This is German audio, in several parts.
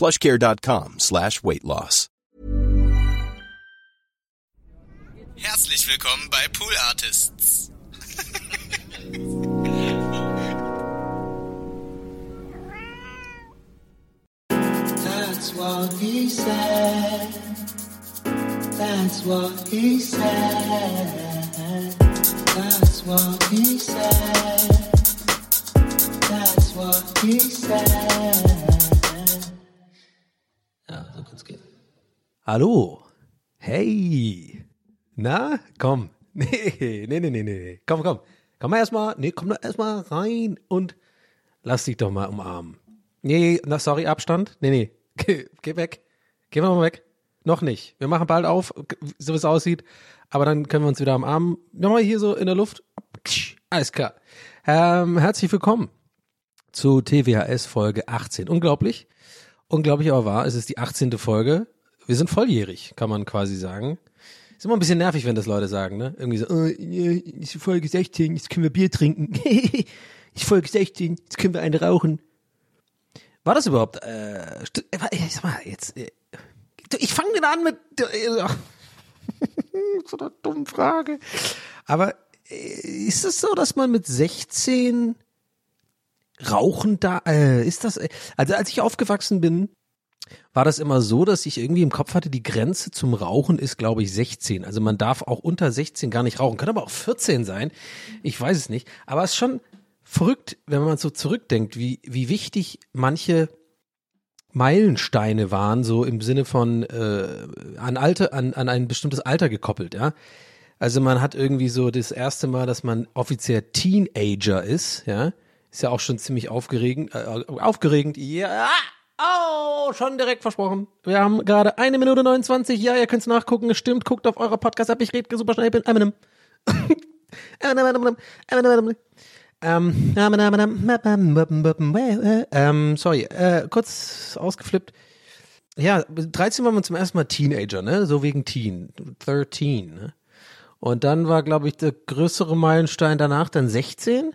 plushcare.com slash weight loss. Herzlich willkommen bei Pool Artists. That's what he said. That's what he said. That's what he said. That's what he said. Hallo. Hey. Na, komm. Nee, nee, nee, nee, nee. Komm, komm. Komm mal erstmal, nee, komm doch erstmal rein und lass dich doch mal umarmen. Nee, na, sorry, Abstand. Nee, nee. Geh, geh weg. Geh mal weg. Noch nicht. Wir machen bald auf, so wie es aussieht. Aber dann können wir uns wieder umarmen. Nochmal hier so in der Luft. Alles klar. Ähm, herzlich willkommen zu TWHS Folge 18. Unglaublich. Unglaublich aber wahr. Es ist die 18. Folge. Wir sind volljährig, kann man quasi sagen. Ist immer ein bisschen nervig, wenn das Leute sagen, ne? Irgendwie so, oh, ist Folge 16, jetzt können wir Bier trinken. ist Folge 16, jetzt können wir eine rauchen. War das überhaupt, äh, äh, sag mal, jetzt, ich fange wieder an mit, so einer dummen Frage. Aber ist es so, dass man mit 16 rauchen da, äh, ist das, also als ich aufgewachsen bin, war das immer so, dass ich irgendwie im Kopf hatte, die Grenze zum Rauchen ist, glaube ich, 16. Also man darf auch unter 16 gar nicht rauchen. Könnte aber auch 14 sein. Ich weiß es nicht. Aber es ist schon verrückt, wenn man so zurückdenkt, wie, wie wichtig manche Meilensteine waren, so im Sinne von äh, an Alter, an, an ein bestimmtes Alter gekoppelt, ja. Also man hat irgendwie so das erste Mal, dass man offiziell Teenager ist, ja. Ist ja auch schon ziemlich aufgeregend, äh, aufgeregend, ja. Oh, schon direkt versprochen. Wir haben gerade eine Minute 29. Ja, ihr könnt's nachgucken. Es stimmt. Guckt auf eurer Podcast-App. Ich rede super schnell. Ich bin Eminem. Ähm, ähm, sorry, äh, kurz ausgeflippt. Ja, 13 war man zum ersten Mal Teenager, ne? So wegen Teen. 13, ne? Und dann war, glaube ich, der größere Meilenstein danach dann 16,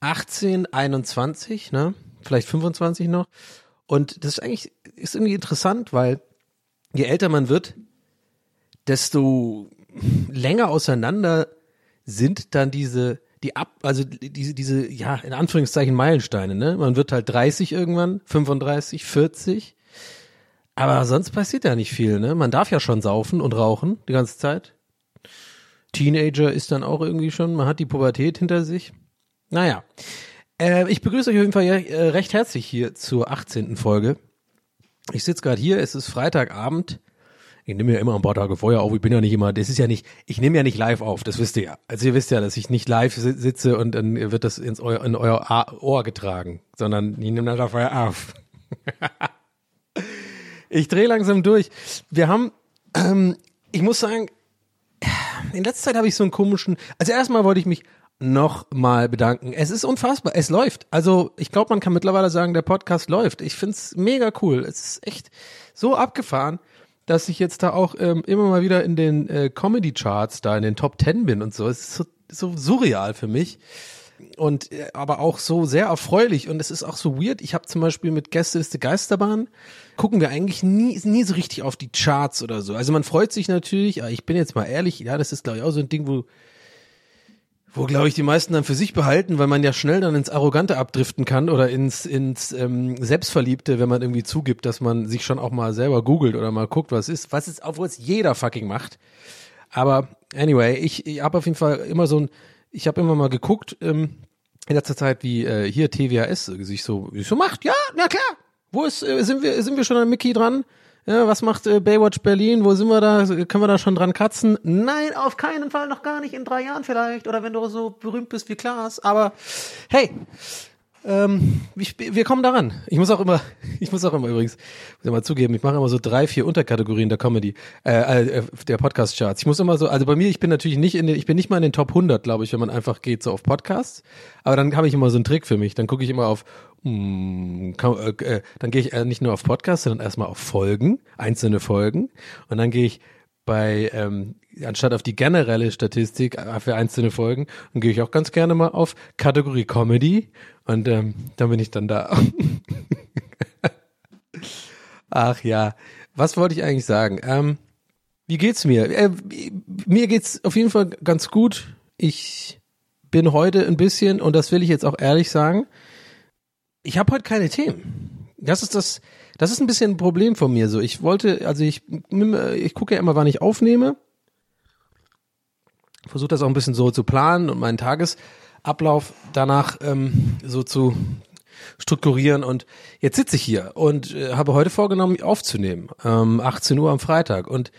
18, 21, ne? Vielleicht 25 noch. Und das ist eigentlich, ist irgendwie interessant, weil je älter man wird, desto länger auseinander sind dann diese, die ab, also diese, diese, ja, in Anführungszeichen Meilensteine, ne? Man wird halt 30 irgendwann, 35, 40. Aber sonst passiert ja nicht viel, ne? Man darf ja schon saufen und rauchen die ganze Zeit. Teenager ist dann auch irgendwie schon, man hat die Pubertät hinter sich. Naja. Äh, ich begrüße euch auf jeden Fall äh, recht herzlich hier zur 18. Folge. Ich sitze gerade hier, es ist Freitagabend. Ich nehme ja immer ein paar Tage vorher auf. Ich bin ja nicht immer, das ist ja nicht, ich nehme ja nicht live auf, das wisst ihr ja. Also ihr wisst ja, dass ich nicht live si- sitze und dann wird das ins eu in euer Ohr getragen, sondern ich nehme das vorher auf. ich drehe langsam durch. Wir haben, ähm, ich muss sagen, in letzter Zeit habe ich so einen komischen, also erstmal wollte ich mich noch mal bedanken. Es ist unfassbar, es läuft. Also ich glaube, man kann mittlerweile sagen, der Podcast läuft. Ich find's mega cool. Es ist echt so abgefahren, dass ich jetzt da auch ähm, immer mal wieder in den äh, Comedy-Charts da in den Top Ten bin und so. Es ist so, so surreal für mich und äh, aber auch so sehr erfreulich und es ist auch so weird. Ich habe zum Beispiel mit Gästeliste Geisterbahn gucken wir eigentlich nie nie so richtig auf die Charts oder so. Also man freut sich natürlich, aber ich bin jetzt mal ehrlich, ja, das ist glaube ich auch so ein Ding, wo wo glaube ich die meisten dann für sich behalten, weil man ja schnell dann ins Arrogante abdriften kann oder ins ins ähm, Selbstverliebte, wenn man irgendwie zugibt, dass man sich schon auch mal selber googelt oder mal guckt, was ist, was ist, obwohl es jeder fucking macht. Aber anyway, ich, ich habe auf jeden Fall immer so ein, ich habe immer mal geguckt ähm, in letzter Zeit, wie äh, hier TWAS sich so, sich so macht. Ja, na klar. Wo ist, äh, sind wir, sind wir schon an Mickey dran? Ja, was macht äh, Baywatch Berlin? Wo sind wir da? Können wir da schon dran kratzen? Nein, auf keinen Fall, noch gar nicht. In drei Jahren vielleicht. Oder wenn du so berühmt bist wie Klaas. Aber hey, ähm, ich, wir kommen daran. Ich muss auch immer, ich muss auch immer übrigens, muss ich mal zugeben, ich mache immer so drei, vier Unterkategorien der Comedy, äh, äh der Podcast-Charts. Ich muss immer so, also bei mir, ich bin natürlich nicht in den, ich bin nicht mal in den Top 100, glaube ich, wenn man einfach geht so auf Podcasts. Aber dann habe ich immer so einen Trick für mich. Dann gucke ich immer auf, mh, kann, äh, äh, dann gehe ich äh, nicht nur auf Podcasts, sondern erstmal auf Folgen, einzelne Folgen. Und dann gehe ich bei, ähm, anstatt auf die generelle Statistik äh, für einzelne Folgen, dann gehe ich auch ganz gerne mal auf Kategorie Comedy und ähm, dann bin ich dann da. Ach ja, was wollte ich eigentlich sagen? Ähm, wie geht's mir? Äh, mir geht's auf jeden Fall ganz gut. Ich bin heute ein bisschen, und das will ich jetzt auch ehrlich sagen, ich habe heute keine Themen. Das ist das, das ist ein bisschen ein Problem von mir. So, ich wollte, also ich, ich gucke ja immer, wann ich aufnehme. Versuche das auch ein bisschen so zu planen und meinen Tagesablauf danach ähm, so zu strukturieren. Und jetzt sitze ich hier und äh, habe heute vorgenommen, aufzunehmen. Ähm, 18 Uhr am Freitag. Und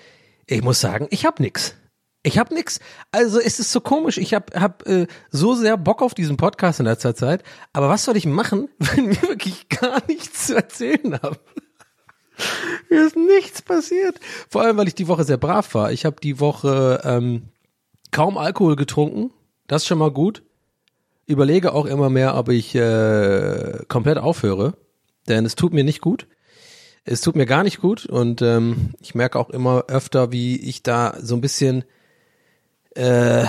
ich muss sagen, ich habe nix. Ich habe nix. Also es ist so komisch. Ich habe hab, äh, so sehr Bock auf diesen Podcast in letzter Zeit. Aber was soll ich machen, wenn wir wirklich gar nichts zu erzählen haben? Mir ist nichts passiert. Vor allem, weil ich die Woche sehr brav war. Ich habe die Woche ähm, kaum Alkohol getrunken. Das ist schon mal gut. Überlege auch immer mehr, ob ich äh, komplett aufhöre. Denn es tut mir nicht gut. Es tut mir gar nicht gut. Und ähm, ich merke auch immer öfter, wie ich da so ein bisschen äh,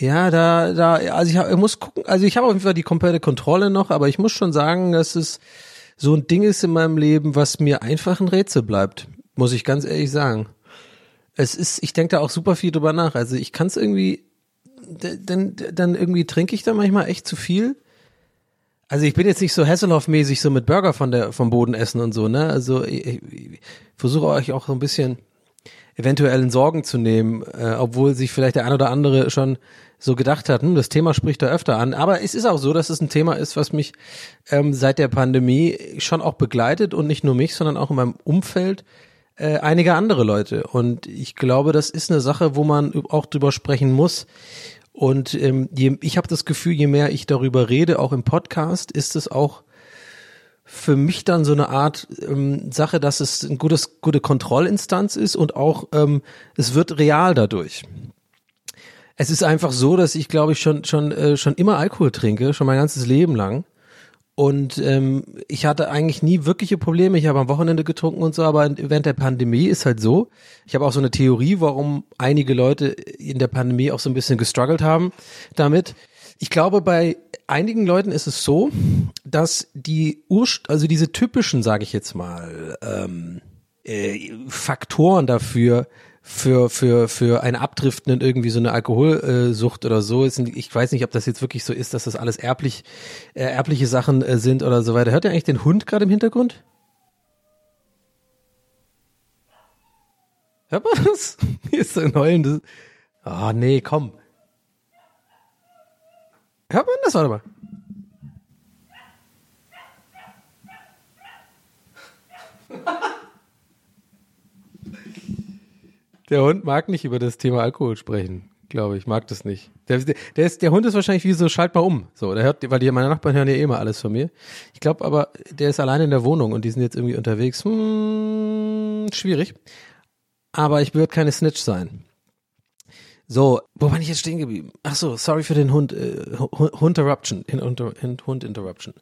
ja, da, da, also ich, hab, ich muss gucken, also ich habe auf jeden Fall die komplette Kontrolle noch, aber ich muss schon sagen, dass es so ein Ding ist in meinem Leben, was mir einfach ein Rätsel bleibt, muss ich ganz ehrlich sagen. Es ist, ich denke da auch super viel drüber nach. Also ich kann es irgendwie, dann, dann irgendwie trinke ich da manchmal echt zu viel. Also ich bin jetzt nicht so Hasselhoff-mäßig so mit Burger von der vom Boden essen und so, ne? Also ich, ich versuche euch auch so ein bisschen eventuellen Sorgen zu nehmen, äh, obwohl sich vielleicht der ein oder andere schon so gedacht hat, hm, das Thema spricht da öfter an. Aber es ist auch so, dass es ein Thema ist, was mich ähm, seit der Pandemie schon auch begleitet und nicht nur mich, sondern auch in meinem Umfeld äh, einige andere Leute. Und ich glaube, das ist eine Sache, wo man auch drüber sprechen muss. Und ähm, je, ich habe das Gefühl, je mehr ich darüber rede, auch im Podcast, ist es auch für mich dann so eine Art ähm, Sache, dass es ein gutes, gute Kontrollinstanz ist und auch ähm, es wird real dadurch. Es ist einfach so, dass ich glaube ich schon schon äh, schon immer Alkohol trinke, schon mein ganzes Leben lang. Und ähm, ich hatte eigentlich nie wirkliche Probleme. Ich habe am Wochenende getrunken und so, aber während der Pandemie ist halt so. Ich habe auch so eine Theorie, warum einige Leute in der Pandemie auch so ein bisschen gestruggelt haben damit. Ich glaube, bei einigen Leuten ist es so, dass die Urst also diese typischen, sage ich jetzt mal, ähm, äh, Faktoren dafür für für für ein Abdriften in irgendwie so eine Alkoholsucht oder so ist. Ich weiß nicht ob das jetzt wirklich so ist dass das alles erblich äh, erbliche Sachen äh, sind oder so weiter. Hört ihr eigentlich den Hund gerade im Hintergrund? Hört man das? Hier ist ein heulendes ah oh, nee komm. Hört man das? Warte mal. Der Hund mag nicht über das Thema Alkohol sprechen, glaube ich. Mag das nicht. Der, der, ist, der Hund ist wahrscheinlich wie so, schalt mal um. So, der hört, weil die, meine Nachbarn hören ja eh immer alles von mir. Ich glaube aber, der ist alleine in der Wohnung und die sind jetzt irgendwie unterwegs. Hm, schwierig. Aber ich würde keine Snitch sein. So, wo war ich jetzt stehen geblieben? Ach so, sorry für den Hund, äh, Hund Interruption, Hund Interruption.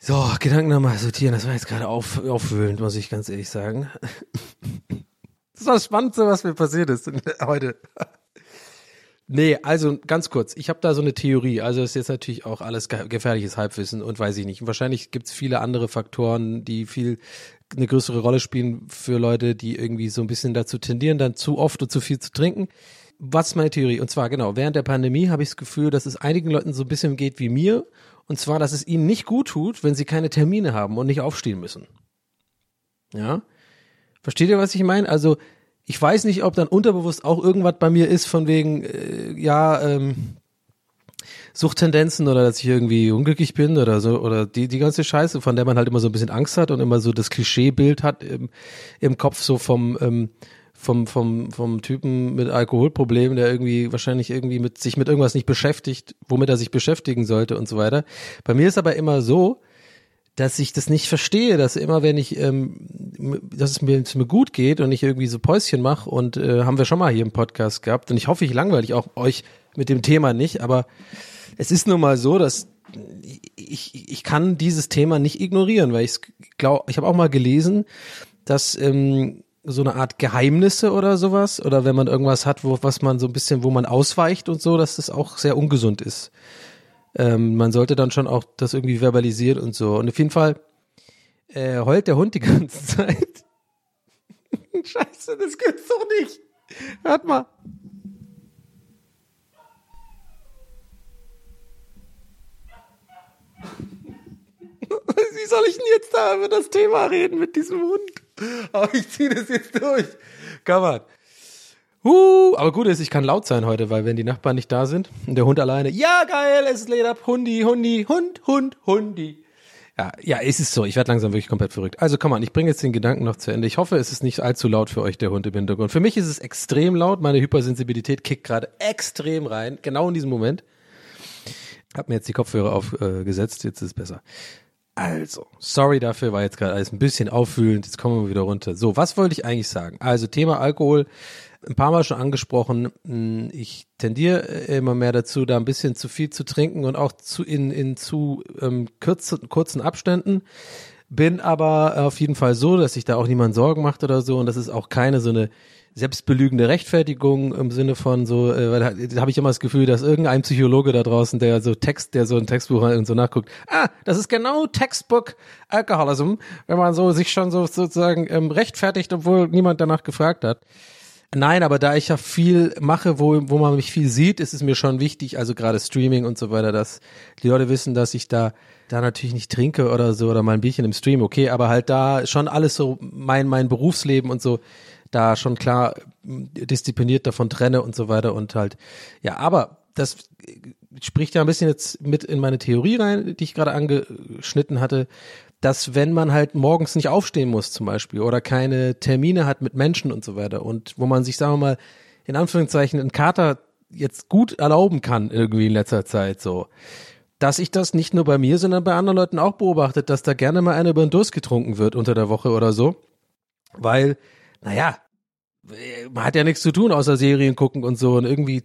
So, Gedanken nochmal sortieren, das war jetzt gerade auf, aufwühlend, muss ich ganz ehrlich sagen. Das war das Spannendste, was mir passiert ist heute. Nee, also ganz kurz, ich habe da so eine Theorie. Also ist jetzt natürlich auch alles gefährliches Halbwissen und weiß ich nicht. wahrscheinlich gibt's viele andere Faktoren, die viel eine größere Rolle spielen für Leute, die irgendwie so ein bisschen dazu tendieren, dann zu oft und zu viel zu trinken. was ist meine Theorie? Und zwar, genau, während der Pandemie habe ich das Gefühl, dass es einigen Leuten so ein bisschen geht wie mir. Und zwar, dass es ihnen nicht gut tut, wenn sie keine Termine haben und nicht aufstehen müssen. Ja? Versteht ihr, was ich meine? Also, ich weiß nicht, ob dann unterbewusst auch irgendwas bei mir ist, von wegen, äh, ja, ähm, Suchttendenzen oder dass ich irgendwie unglücklich bin oder so oder die die ganze Scheiße, von der man halt immer so ein bisschen Angst hat und immer so das Klischeebild hat im, im Kopf so vom ähm, vom vom vom Typen mit Alkoholproblemen, der irgendwie wahrscheinlich irgendwie mit sich mit irgendwas nicht beschäftigt, womit er sich beschäftigen sollte und so weiter. Bei mir ist aber immer so, dass ich das nicht verstehe, dass immer wenn ich, ähm, dass es mir, es mir gut geht und ich irgendwie so Päuschen mache und äh, haben wir schon mal hier im Podcast gehabt und ich hoffe, ich langweile auch euch mit dem Thema nicht, aber es ist nun mal so, dass ich, ich kann dieses Thema nicht ignorieren, weil ich glaube, ich habe auch mal gelesen, dass ähm, so eine Art Geheimnisse oder sowas oder wenn man irgendwas hat, wo was man so ein bisschen, wo man ausweicht und so, dass das auch sehr ungesund ist. Ähm, man sollte dann schon auch das irgendwie verbalisieren und so. Und auf jeden Fall äh, heult der Hund die ganze Zeit. Scheiße, das gibt's doch nicht. Hört mal. Wie soll ich denn jetzt da über das Thema reden mit diesem Hund? Aber ich ziehe das jetzt durch. Kann man. Uh, aber gut ist, ich kann laut sein heute, weil wenn die Nachbarn nicht da sind und der Hund alleine, ja geil, es ist Leder, Hundi, Hundi, Hund, Hund, Hundi. Ja, ja, es ist so. Ich werde langsam wirklich komplett verrückt. Also komm mal, ich bringe jetzt den Gedanken noch zu Ende. Ich hoffe, es ist nicht allzu laut für euch, der Hund im Hintergrund. Für mich ist es extrem laut. Meine Hypersensibilität kickt gerade extrem rein. Genau in diesem Moment. Hab mir jetzt die Kopfhörer aufgesetzt. Äh, jetzt ist es besser. Also, sorry dafür, war jetzt gerade alles ein bisschen auffühlend. Jetzt kommen wir wieder runter. So, was wollte ich eigentlich sagen? Also, Thema Alkohol, ein paar Mal schon angesprochen. Hm, ich tendiere immer mehr dazu, da ein bisschen zu viel zu trinken und auch zu in, in zu ähm, kurzen, kurzen Abständen. Bin aber auf jeden Fall so, dass sich da auch niemand Sorgen macht oder so. Und das ist auch keine so eine selbstbelügende Rechtfertigung im Sinne von so, äh, weil da, da habe ich immer das Gefühl, dass irgendein Psychologe da draußen, der so Text, der so ein Textbuch und so nachguckt, ah, das ist genau Textbook Alcoholism, wenn man so sich schon so sozusagen ähm, rechtfertigt, obwohl niemand danach gefragt hat. Nein, aber da ich ja viel mache, wo, wo man mich viel sieht, ist es mir schon wichtig, also gerade Streaming und so weiter, dass die Leute wissen, dass ich da da natürlich nicht trinke oder so oder mal ein Bierchen im Stream, okay, aber halt da schon alles so mein mein Berufsleben und so da schon klar diszipliniert davon trenne und so weiter und halt, ja, aber das spricht ja ein bisschen jetzt mit in meine Theorie rein, die ich gerade angeschnitten hatte, dass wenn man halt morgens nicht aufstehen muss zum Beispiel oder keine Termine hat mit Menschen und so weiter und wo man sich, sagen wir mal, in Anführungszeichen einen Kater jetzt gut erlauben kann irgendwie in letzter Zeit so, dass ich das nicht nur bei mir, sondern bei anderen Leuten auch beobachtet, dass da gerne mal einer über den Durst getrunken wird unter der Woche oder so, weil naja, man hat ja nichts zu tun außer Serien gucken und so und irgendwie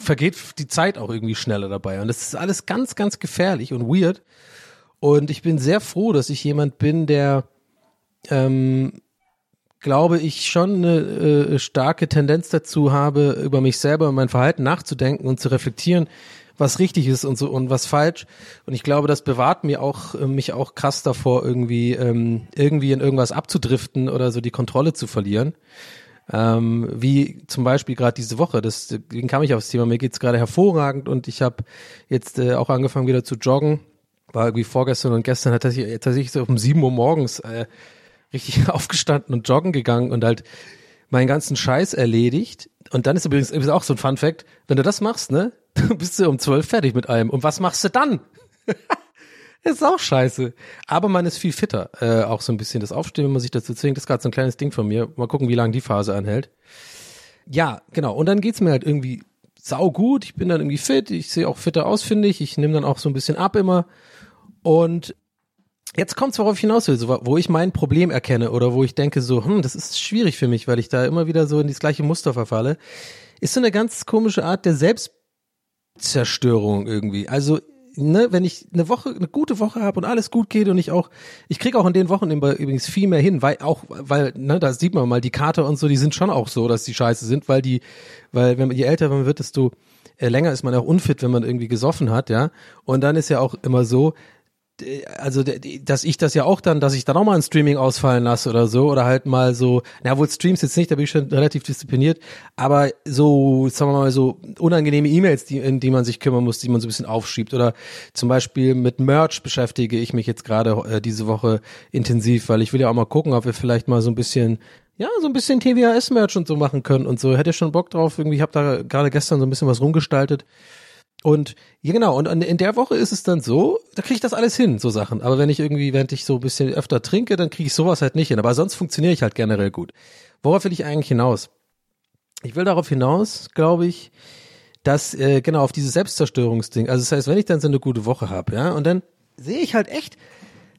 vergeht die Zeit auch irgendwie schneller dabei und das ist alles ganz, ganz gefährlich und weird und ich bin sehr froh, dass ich jemand bin, der ähm, glaube ich schon eine äh, starke Tendenz dazu habe, über mich selber und mein Verhalten nachzudenken und zu reflektieren, was richtig ist und so und was falsch. Und ich glaube, das bewahrt mir auch äh, mich auch krass davor, irgendwie ähm, irgendwie in irgendwas abzudriften oder so die Kontrolle zu verlieren. Ähm, wie zum Beispiel gerade diese Woche. Deswegen kam ich aufs Thema. Mir geht's gerade hervorragend und ich habe jetzt äh, auch angefangen wieder zu joggen. War irgendwie vorgestern und gestern hat tatsächlich, tatsächlich so um sieben Uhr morgens äh, richtig aufgestanden und joggen gegangen und halt meinen ganzen Scheiß erledigt. Und dann ist übrigens ist auch so ein Fun Fact, wenn du das machst, ne, bist du um zwölf fertig mit allem. Und was machst du dann? ist auch scheiße. Aber man ist viel fitter. Äh, auch so ein bisschen das Aufstehen, wenn man sich dazu zwingt. Das ist gerade so ein kleines Ding von mir. Mal gucken, wie lange die Phase anhält. Ja, genau. Und dann geht's mir halt irgendwie sau gut. Ich bin dann irgendwie fit. Ich sehe auch fitter aus, finde ich. Ich nehme dann auch so ein bisschen ab immer. Und jetzt kommt's, worauf ich hinaus will, so, wo ich mein Problem erkenne oder wo ich denke so, hm, das ist schwierig für mich, weil ich da immer wieder so in das gleiche Muster verfalle, ist so eine ganz komische Art der Selbst Zerstörung irgendwie. Also ne, wenn ich eine Woche, eine gute Woche habe und alles gut geht und ich auch, ich kriege auch in den Wochen übrigens viel mehr hin, weil auch, weil, ne, da sieht man mal, die Kater und so, die sind schon auch so, dass die scheiße sind, weil die, weil wenn man, je älter man wird, desto äh, länger ist man auch unfit, wenn man irgendwie gesoffen hat, ja. Und dann ist ja auch immer so, also dass ich das ja auch dann, dass ich dann auch mal ein Streaming ausfallen lasse oder so oder halt mal so, na wohl Streams jetzt nicht, da bin ich schon relativ diszipliniert, aber so, sagen wir mal so unangenehme E-Mails, die, in die man sich kümmern muss, die man so ein bisschen aufschiebt oder zum Beispiel mit Merch beschäftige ich mich jetzt gerade äh, diese Woche intensiv, weil ich will ja auch mal gucken, ob wir vielleicht mal so ein bisschen ja, so ein bisschen TWAS-Merch und so machen können und so. Hätte schon Bock drauf. Irgendwie, ich habe da gerade gestern so ein bisschen was rumgestaltet. Und ja, genau, und in der Woche ist es dann so, da kriege ich das alles hin, so Sachen. Aber wenn ich irgendwie, während ich so ein bisschen öfter trinke, dann kriege ich sowas halt nicht hin. Aber sonst funktioniere ich halt generell gut. Worauf will ich eigentlich hinaus? Ich will darauf hinaus, glaube ich, dass, äh, genau, auf dieses Selbstzerstörungsding. Also das heißt, wenn ich dann so eine gute Woche habe, ja, und dann sehe ich halt echt,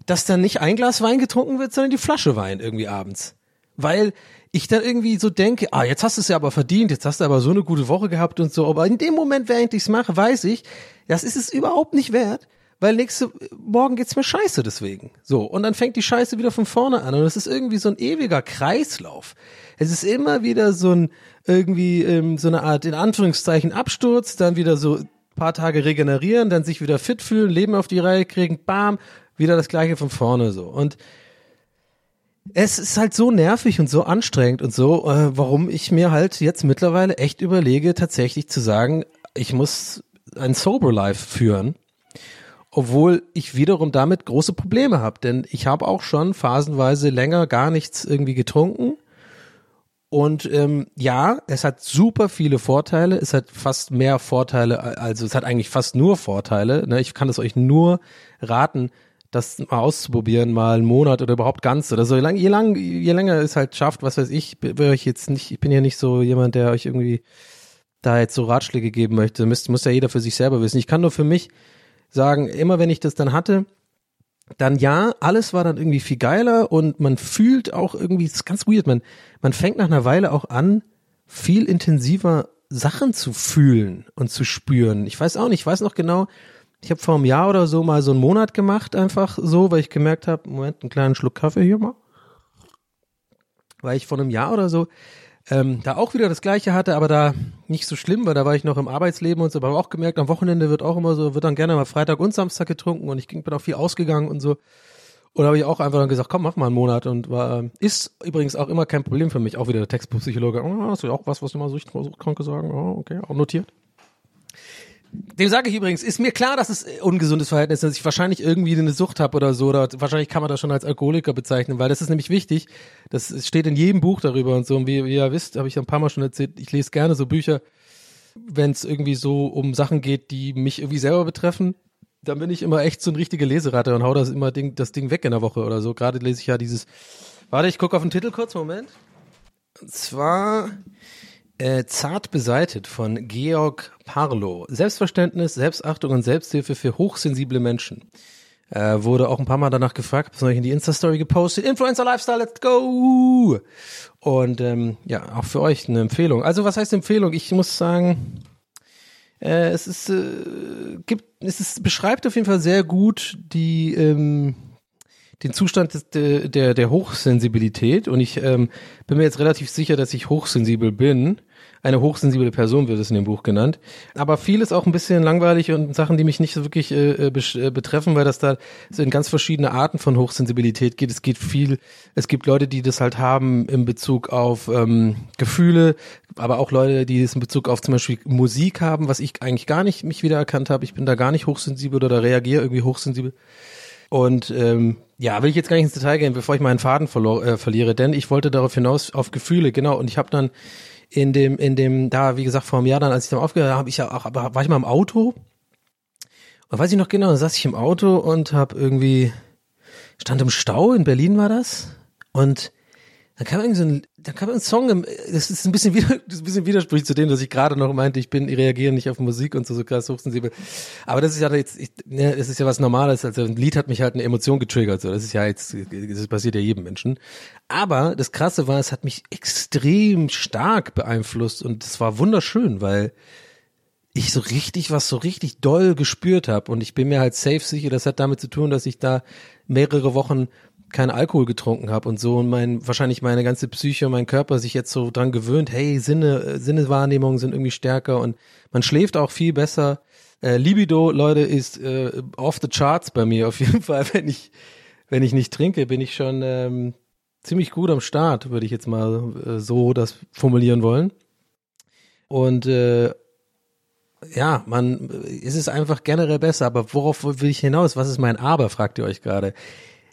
dass dann nicht ein Glas Wein getrunken wird, sondern die Flasche Wein irgendwie abends. Weil ich dann irgendwie so denke, ah, jetzt hast du es ja aber verdient, jetzt hast du aber so eine gute Woche gehabt und so. Aber in dem Moment, während ich es mache, weiß ich, das ist es überhaupt nicht wert, weil nächste Morgen geht's mir scheiße deswegen. So. Und dann fängt die Scheiße wieder von vorne an. Und es ist irgendwie so ein ewiger Kreislauf. Es ist immer wieder so ein, irgendwie, ähm, so eine Art, in Anführungszeichen, Absturz, dann wieder so paar Tage regenerieren, dann sich wieder fit fühlen, Leben auf die Reihe kriegen, bam, wieder das gleiche von vorne so. Und es ist halt so nervig und so anstrengend und so, äh, warum ich mir halt jetzt mittlerweile echt überlege, tatsächlich zu sagen, ich muss ein Sober Life führen, obwohl ich wiederum damit große Probleme habe, denn ich habe auch schon phasenweise länger gar nichts irgendwie getrunken. Und ähm, ja, es hat super viele Vorteile. Es hat fast mehr Vorteile, also es hat eigentlich fast nur Vorteile. Ne? Ich kann es euch nur raten, das mal auszuprobieren, mal einen Monat oder überhaupt ganz oder so. Je, lang, je, lang, je länger es halt schafft, was weiß ich, will ich jetzt nicht, ich bin ja nicht so jemand, der euch irgendwie da jetzt so Ratschläge geben möchte. Müsst, muss ja jeder für sich selber wissen. Ich kann nur für mich sagen, immer wenn ich das dann hatte, dann ja, alles war dann irgendwie viel geiler und man fühlt auch irgendwie, das ist ganz weird, man, man fängt nach einer Weile auch an, viel intensiver Sachen zu fühlen und zu spüren. Ich weiß auch nicht, ich weiß noch genau, ich habe vor einem Jahr oder so mal so einen Monat gemacht, einfach so, weil ich gemerkt habe, Moment, einen kleinen Schluck Kaffee hier mal. Weil ich vor einem Jahr oder so ähm, da auch wieder das Gleiche hatte, aber da nicht so schlimm, weil da war ich noch im Arbeitsleben und so, aber auch gemerkt, am Wochenende wird auch immer so, wird dann gerne mal Freitag und Samstag getrunken und ich bin auch viel ausgegangen und so. Und da habe ich auch einfach dann gesagt, komm, mach mal einen Monat und war, ist übrigens auch immer kein Problem für mich, auch wieder der Textbuchpsychologe, oh, hast du auch was, was mal so kranke sagen, oh, okay, auch notiert. Dem sage ich übrigens, ist mir klar, dass es ungesundes Verhältnis ist, dass ich wahrscheinlich irgendwie eine Sucht habe oder so, oder wahrscheinlich kann man das schon als Alkoholiker bezeichnen, weil das ist nämlich wichtig. Das steht in jedem Buch darüber und so. Und wie, wie ihr wisst, habe ich ein paar Mal schon erzählt, ich lese gerne so Bücher, wenn es irgendwie so um Sachen geht, die mich irgendwie selber betreffen. Dann bin ich immer echt so ein richtiger Leseratte und hau das immer Ding, das Ding weg in der Woche oder so. Gerade lese ich ja dieses. Warte, ich gucke auf den Titel kurz, Moment. Und zwar äh, Zart beseitet von Georg Parlo. Selbstverständnis, Selbstachtung und Selbsthilfe für hochsensible Menschen. Äh, wurde auch ein paar Mal danach gefragt, habe ich in die Insta-Story gepostet. Influencer Lifestyle, let's go! Und ähm, ja, auch für euch eine Empfehlung. Also was heißt Empfehlung? Ich muss sagen, äh, es ist, äh, gibt, es ist, beschreibt auf jeden Fall sehr gut die ähm, den Zustand des, der, der, der Hochsensibilität und ich ähm, bin mir jetzt relativ sicher, dass ich hochsensibel bin eine hochsensible Person wird es in dem Buch genannt. Aber vieles auch ein bisschen langweilig und Sachen, die mich nicht so wirklich äh, äh, äh, betreffen, weil das da so in ganz verschiedene Arten von Hochsensibilität geht. Es geht viel, es gibt Leute, die das halt haben in Bezug auf ähm, Gefühle, aber auch Leute, die es in Bezug auf zum Beispiel Musik haben, was ich eigentlich gar nicht mich wiedererkannt habe. Ich bin da gar nicht hochsensibel oder reagiere irgendwie hochsensibel. Und ähm, ja, will ich jetzt gar nicht ins Detail gehen, bevor ich meinen Faden äh, verliere, denn ich wollte darauf hinaus auf Gefühle, genau. Und ich habe dann in dem, in dem, da, wie gesagt, vor einem Jahr dann, als ich dann aufgehört habe, ich ja auch, aber war ich mal im Auto. Und weiß ich noch genau, da saß ich im Auto und habe irgendwie, stand im Stau, in Berlin war das. Und da kam irgendwie so ein, da kam ein Song, das ist ein bisschen wieder, das ist ein bisschen widersprüchlich zu dem, dass ich gerade noch meinte, ich bin, ich reagiere nicht auf Musik und so, so krass hochsensibel. Aber das ist ja jetzt, ich, ne, das ist ja was Normales, also ein Lied hat mich halt eine Emotion getriggert, so, das ist ja jetzt, das passiert ja jedem Menschen. Aber das Krasse war, es hat mich extrem stark beeinflusst und es war wunderschön, weil ich so richtig was so richtig doll gespürt habe und ich bin mir halt safe sicher, das hat damit zu tun, dass ich da mehrere Wochen keinen Alkohol getrunken habe und so und mein wahrscheinlich meine ganze Psyche und mein Körper sich jetzt so dran gewöhnt, hey, Sinne, äh, Sinnewahrnehmungen sind irgendwie stärker und man schläft auch viel besser. Äh, Libido, Leute, ist äh, off the charts bei mir auf jeden Fall. Wenn ich, wenn ich nicht trinke, bin ich schon ähm, ziemlich gut am Start, würde ich jetzt mal äh, so das formulieren wollen. Und äh, ja, man, es ist einfach generell besser, aber worauf will ich hinaus? Was ist mein Aber, fragt ihr euch gerade.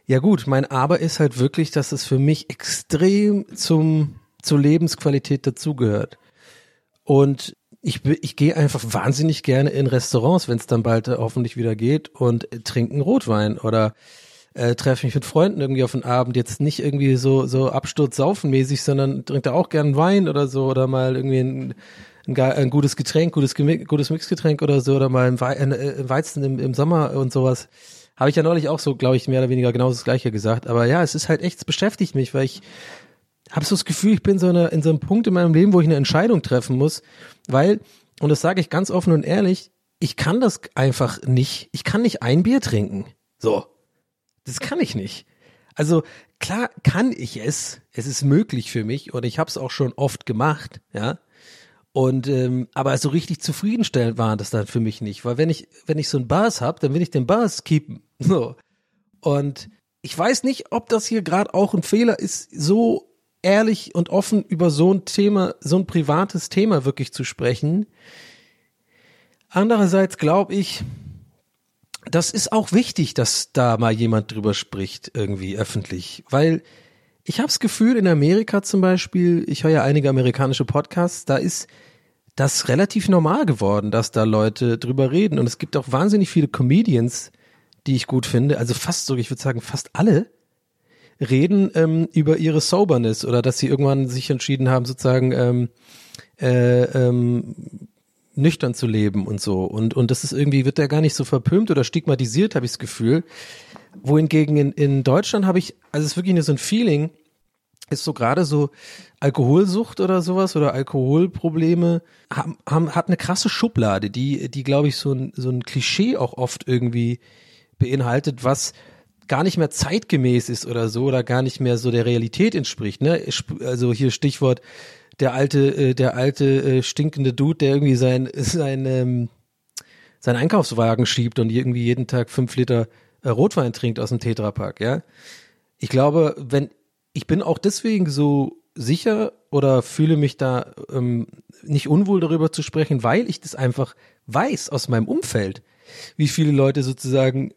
Ja gut, mein Aber ist halt wirklich, dass es für mich extrem zum, zur Lebensqualität dazugehört. Und ich, ich gehe einfach wahnsinnig gerne in Restaurants, wenn es dann bald äh, hoffentlich wieder geht und äh, trinken Rotwein oder äh, treffe mich mit Freunden irgendwie auf den Abend, jetzt nicht irgendwie so so absturzsaufenmäßig, sondern trinkt da auch gern Wein oder so oder mal irgendwie ein, ein, ein gutes Getränk, gutes, gutes Mixgetränk oder so oder mal ein, ein Weizen im, im Sommer und sowas. Habe ich ja neulich auch so, glaube ich, mehr oder weniger genau das Gleiche gesagt. Aber ja, es ist halt echt, es beschäftigt mich, weil ich habe so das Gefühl, ich bin so eine, in so einem Punkt in meinem Leben, wo ich eine Entscheidung treffen muss, weil, und das sage ich ganz offen und ehrlich, ich kann das einfach nicht. Ich kann nicht ein Bier trinken. So. Das kann ich nicht. Also klar kann ich es. Es ist möglich für mich und ich habe es auch schon oft gemacht, ja. Und ähm, aber so richtig zufriedenstellend war das dann für mich nicht, weil wenn ich wenn ich so einen Buzz hab, dann will ich den Buzz keepen. So. Und ich weiß nicht, ob das hier gerade auch ein Fehler ist, so ehrlich und offen über so ein Thema, so ein privates Thema wirklich zu sprechen. Andererseits glaube ich, das ist auch wichtig, dass da mal jemand drüber spricht, irgendwie öffentlich, weil ich habe das Gefühl, in Amerika zum Beispiel, ich höre ja einige amerikanische Podcasts, da ist das relativ normal geworden, dass da Leute drüber reden. Und es gibt auch wahnsinnig viele Comedians, die ich gut finde. Also fast so, ich würde sagen, fast alle reden ähm, über ihre Soberness oder dass sie irgendwann sich entschieden haben, sozusagen ähm, äh, ähm, nüchtern zu leben und so. Und, und das ist irgendwie, wird ja gar nicht so verpönt oder stigmatisiert, habe ich das Gefühl wohingegen in, in Deutschland habe ich, also es ist wirklich nur so ein Feeling, ist so gerade so Alkoholsucht oder sowas oder Alkoholprobleme haben, haben hat eine krasse Schublade, die die glaube ich so ein so ein Klischee auch oft irgendwie beinhaltet, was gar nicht mehr zeitgemäß ist oder so oder gar nicht mehr so der Realität entspricht, ne? Also hier Stichwort der alte äh, der alte äh, stinkende Dude, der irgendwie sein sein ähm, sein Einkaufswagen schiebt und irgendwie jeden Tag fünf Liter äh, Rotwein trinkt aus dem Tetrapack, ja. Ich glaube, wenn ich bin auch deswegen so sicher oder fühle mich da ähm, nicht unwohl darüber zu sprechen, weil ich das einfach weiß aus meinem Umfeld, wie viele Leute sozusagen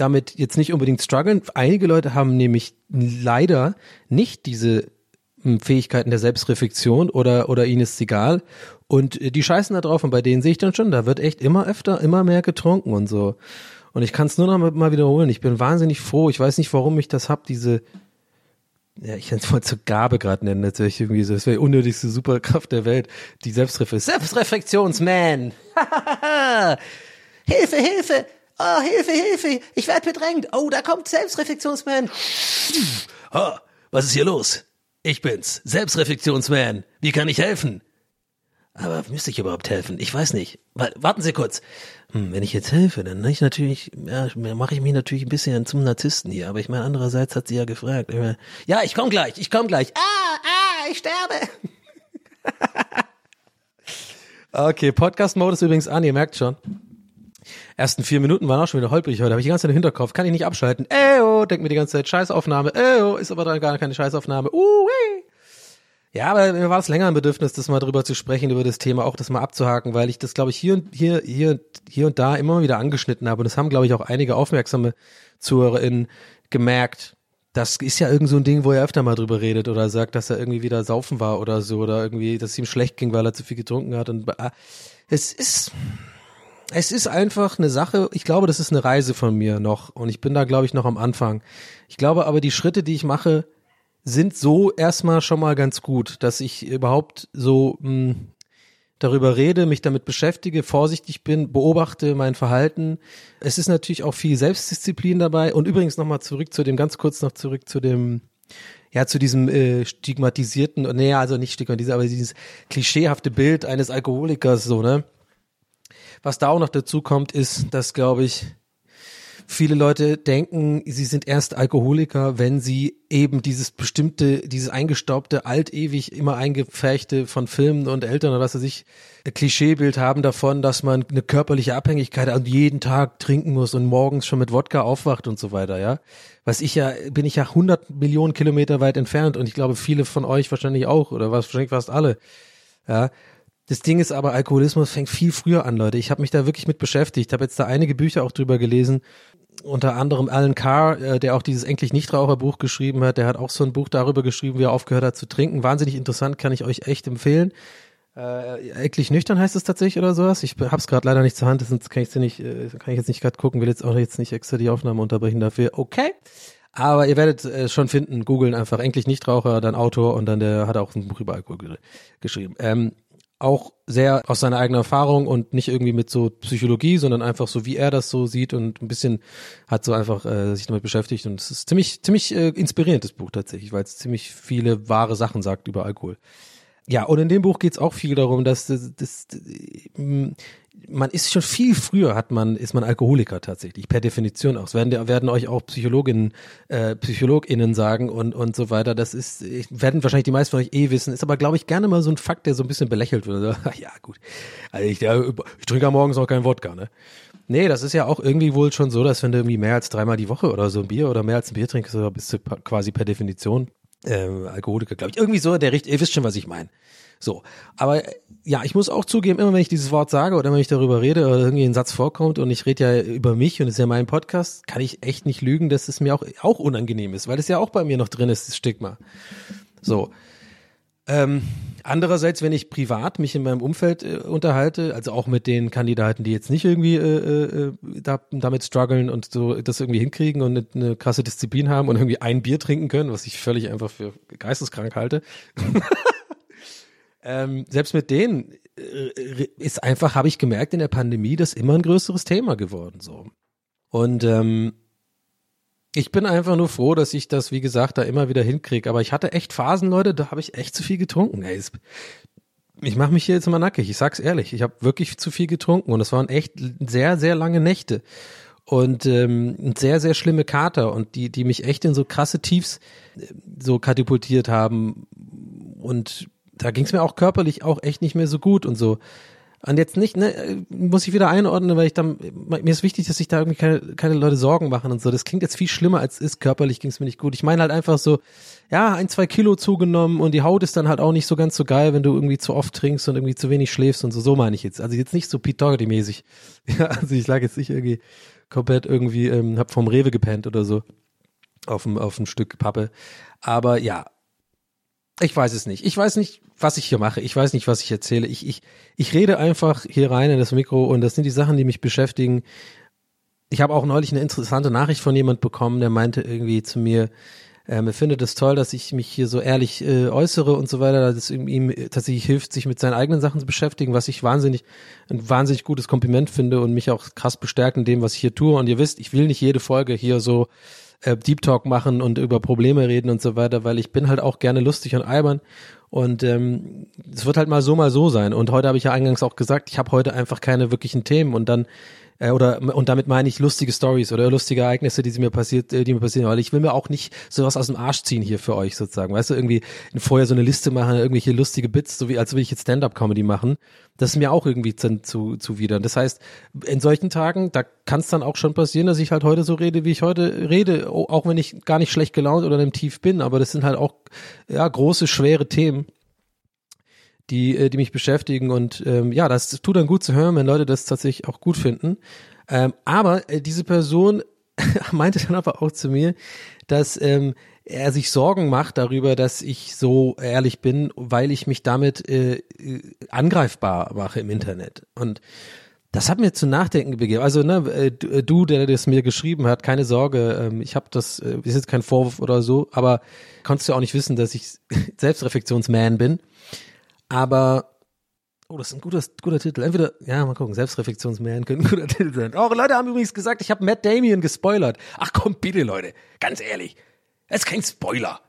damit jetzt nicht unbedingt strugglen. Einige Leute haben nämlich leider nicht diese hm, Fähigkeiten der Selbstreflexion oder, oder ihnen ist es egal. Und äh, die scheißen da drauf und bei denen sehe ich dann schon, da wird echt immer öfter, immer mehr getrunken und so. Und ich kann es nur noch mal wiederholen. Ich bin wahnsinnig froh. Ich weiß nicht, warum ich das hab, diese, ja, ich kann es mal zur Gabe gerade nennen, natürlich irgendwie so, das wäre die unnötigste Superkraft der Welt, die Selbstreflexion. Selbstreflexionsman! Hilfe, Hilfe! Oh, Hilfe, Hilfe! Ich werde bedrängt! Oh, da kommt Selbstreflexionsman! Oh, was ist hier los? Ich bin's, Selbstreflexionsman. Wie kann ich helfen? Aber müsste ich überhaupt helfen? Ich weiß nicht. Warten Sie kurz. Hm, wenn ich jetzt helfe, dann ich natürlich, ja, mache ich mich natürlich ein bisschen zum Narzissten hier. Aber ich meine, andererseits hat sie ja gefragt. Ich meine, ja, ich komme gleich, ich komme gleich. Ah, ah, ich sterbe. okay, Podcast-Mode ist übrigens an, ihr merkt schon. Ersten vier Minuten waren auch schon wieder holprig heute. Habe ich die ganze Zeit im Hinterkopf, kann ich nicht abschalten. Eyo, denk mir die ganze Zeit Scheißaufnahme. Eyo, ist aber dann gar keine Scheißaufnahme. Uh, wee. Ja, aber mir war es länger ein Bedürfnis, das mal drüber zu sprechen, über das Thema, auch das mal abzuhaken, weil ich das, glaube ich, hier und hier, hier, hier und da immer wieder angeschnitten habe. Und das haben, glaube ich, auch einige aufmerksame ZuhörerInnen gemerkt. Das ist ja irgend so ein Ding, wo er öfter mal drüber redet oder sagt, dass er irgendwie wieder saufen war oder so oder irgendwie, dass es ihm schlecht ging, weil er zu viel getrunken hat. Und äh, es ist, es ist einfach eine Sache. Ich glaube, das ist eine Reise von mir noch und ich bin da, glaube ich, noch am Anfang. Ich glaube aber, die Schritte, die ich mache, sind so erstmal schon mal ganz gut, dass ich überhaupt so mh, hm, darüber rede, mich damit beschäftige, vorsichtig bin, beobachte mein Verhalten. Es ist natürlich auch viel Selbstdisziplin dabei. Und übrigens nochmal zurück zu dem, ganz kurz noch zurück zu dem, ja, zu diesem äh, stigmatisierten, nee, also nicht stigmatisierten, aber dieses klischeehafte Bild eines Alkoholikers, so, ne? Was da auch noch dazu kommt, ist, dass, glaube ich, viele Leute denken, sie sind erst Alkoholiker, wenn sie eben dieses bestimmte, dieses eingestaubte, altewig immer eingepferchte von Filmen und Eltern oder was weiß ich, Klischeebild haben davon, dass man eine körperliche Abhängigkeit und jeden Tag trinken muss und morgens schon mit Wodka aufwacht und so weiter, ja. Was ich ja, bin ich ja 100 Millionen Kilometer weit entfernt und ich glaube viele von euch wahrscheinlich auch oder wahrscheinlich fast alle, ja. Das Ding ist aber, Alkoholismus fängt viel früher an, Leute. Ich habe mich da wirklich mit beschäftigt, habe jetzt da einige Bücher auch drüber gelesen unter anderem Alan Carr, äh, der auch dieses Endlich Nichtraucherbuch geschrieben hat, der hat auch so ein Buch darüber geschrieben, wie er aufgehört hat zu trinken. Wahnsinnig interessant, kann ich euch echt empfehlen. Äh, eklig nüchtern heißt es tatsächlich oder sowas. Ich hab's gerade leider nicht zur Hand, sonst kann ich nicht, äh, kann ich jetzt nicht gerade gucken, will jetzt auch jetzt nicht extra die Aufnahme unterbrechen dafür. Okay. Aber ihr werdet äh, schon finden, googeln einfach Endlich Nichtraucher, dann Autor und dann der hat auch ein Buch über Alkohol geschrieben. Ähm, auch sehr aus seiner eigenen Erfahrung und nicht irgendwie mit so Psychologie, sondern einfach so, wie er das so sieht und ein bisschen hat so einfach äh, sich damit beschäftigt und es ist ziemlich, ziemlich äh, inspirierendes Buch tatsächlich, weil es ziemlich viele wahre Sachen sagt über Alkohol. Ja, und in dem Buch geht es auch viel darum, dass das, das, das, man ist schon viel früher hat man ist man Alkoholiker tatsächlich per Definition auch. Das werden werden euch auch Psychologinnen äh, Psychologinnen sagen und und so weiter. Das ist werden wahrscheinlich die meisten von euch eh wissen. Ist aber glaube ich gerne mal so ein Fakt, der so ein bisschen belächelt wird. ja gut, also ich, ich trinke ja morgens auch kein Wodka, ne? Nee, das ist ja auch irgendwie wohl schon so, dass wenn du irgendwie mehr als dreimal die Woche oder so ein Bier oder mehr als ein Bier trinkst, bist du quasi per Definition äh, Alkoholiker, glaube ich. Irgendwie so, der Richt, ihr wisst schon, was ich meine. So, aber ja, ich muss auch zugeben, immer wenn ich dieses Wort sage oder wenn ich darüber rede oder irgendwie ein Satz vorkommt und ich rede ja über mich und es ist ja mein Podcast, kann ich echt nicht lügen, dass es mir auch, auch unangenehm ist, weil es ja auch bei mir noch drin ist, das Stigma. So. Ähm, andererseits, wenn ich privat mich in meinem Umfeld äh, unterhalte, also auch mit den Kandidaten, die jetzt nicht irgendwie äh, äh, da, damit strugglen und so das irgendwie hinkriegen und eine, eine krasse Disziplin haben und irgendwie ein Bier trinken können, was ich völlig einfach für geisteskrank halte. ähm, selbst mit denen äh, ist einfach, habe ich gemerkt, in der Pandemie das immer ein größeres Thema geworden so. Und ähm, ich bin einfach nur froh, dass ich das, wie gesagt, da immer wieder hinkriege. Aber ich hatte echt Phasen, Leute, da habe ich echt zu viel getrunken. Ey, ich mache mich hier jetzt immer nackig. Ich sag's ehrlich, ich habe wirklich zu viel getrunken und es waren echt sehr, sehr lange Nächte und ähm, sehr, sehr schlimme Kater und die, die mich echt in so krasse Tiefs äh, so katapultiert haben und da ging es mir auch körperlich auch echt nicht mehr so gut und so. Und jetzt nicht, ne, muss ich wieder einordnen, weil ich dann, mir ist wichtig, dass sich da irgendwie keine, keine Leute Sorgen machen und so. Das klingt jetzt viel schlimmer als ist. Körperlich ging es mir nicht gut. Ich meine halt einfach so, ja, ein, zwei Kilo zugenommen und die Haut ist dann halt auch nicht so ganz so geil, wenn du irgendwie zu oft trinkst und irgendwie zu wenig schläfst und so. So meine ich jetzt. Also jetzt nicht so Pete Doherty-mäßig. Ja, also ich lag jetzt nicht irgendwie komplett irgendwie, ähm, hab vom Rewe gepennt oder so. Auf ein, auf ein Stück Pappe. Aber ja, ich weiß es nicht. Ich weiß nicht, was ich hier mache. Ich weiß nicht, was ich erzähle. Ich, ich, ich rede einfach hier rein in das Mikro und das sind die Sachen, die mich beschäftigen. Ich habe auch neulich eine interessante Nachricht von jemand bekommen, der meinte irgendwie zu mir, ähm, er findet es toll, dass ich mich hier so ehrlich äh, äußere und so weiter, dass es ihm, tatsächlich hilft, sich mit seinen eigenen Sachen zu beschäftigen, was ich wahnsinnig, ein wahnsinnig gutes Kompliment finde und mich auch krass bestärkt in dem, was ich hier tue. Und ihr wisst, ich will nicht jede Folge hier so äh, Deep Talk machen und über Probleme reden und so weiter, weil ich bin halt auch gerne lustig und albern. Und ähm, es wird halt mal so, mal so sein. Und heute habe ich ja eingangs auch gesagt, ich habe heute einfach keine wirklichen Themen. Und dann äh, oder und damit meine ich lustige Stories oder lustige Ereignisse, die mir passiert, äh, die mir passieren, weil ich will mir auch nicht sowas aus dem Arsch ziehen hier für euch sozusagen, weißt du, irgendwie vorher so eine Liste machen, irgendwelche lustige Bits, so wie als würde ich jetzt Stand-up-Comedy machen, das ist mir auch irgendwie zu, zu, zuwider. Das heißt, in solchen Tagen, da kann es dann auch schon passieren, dass ich halt heute so rede, wie ich heute rede, auch wenn ich gar nicht schlecht gelaunt oder einem Tief bin, aber das sind halt auch ja große, schwere Themen die, äh, die mich beschäftigen. Und ähm, ja, das tut dann gut zu hören, wenn Leute das tatsächlich auch gut finden. Ähm, aber äh, diese Person meinte dann aber auch zu mir, dass ähm, er sich Sorgen macht darüber, dass ich so ehrlich bin, weil ich mich damit äh, äh angreifbar mache im Internet. Und das hat mir zu nachdenken begeben. Also ne, äh, du, der das mir geschrieben hat, keine Sorge, ähm, ich habe das, ist jetzt kein Vorwurf oder so, aber konntest du auch nicht wissen, dass ich Selbstreflexionsman bin. Aber, oh, das ist ein guter, guter Titel. Entweder, ja, mal gucken, Selbstreflexionsman könnte ein guter Titel sein. Oh, Leute haben übrigens gesagt, ich habe Matt Damien gespoilert. Ach komm, bitte, Leute, ganz ehrlich, das ist kein Spoiler.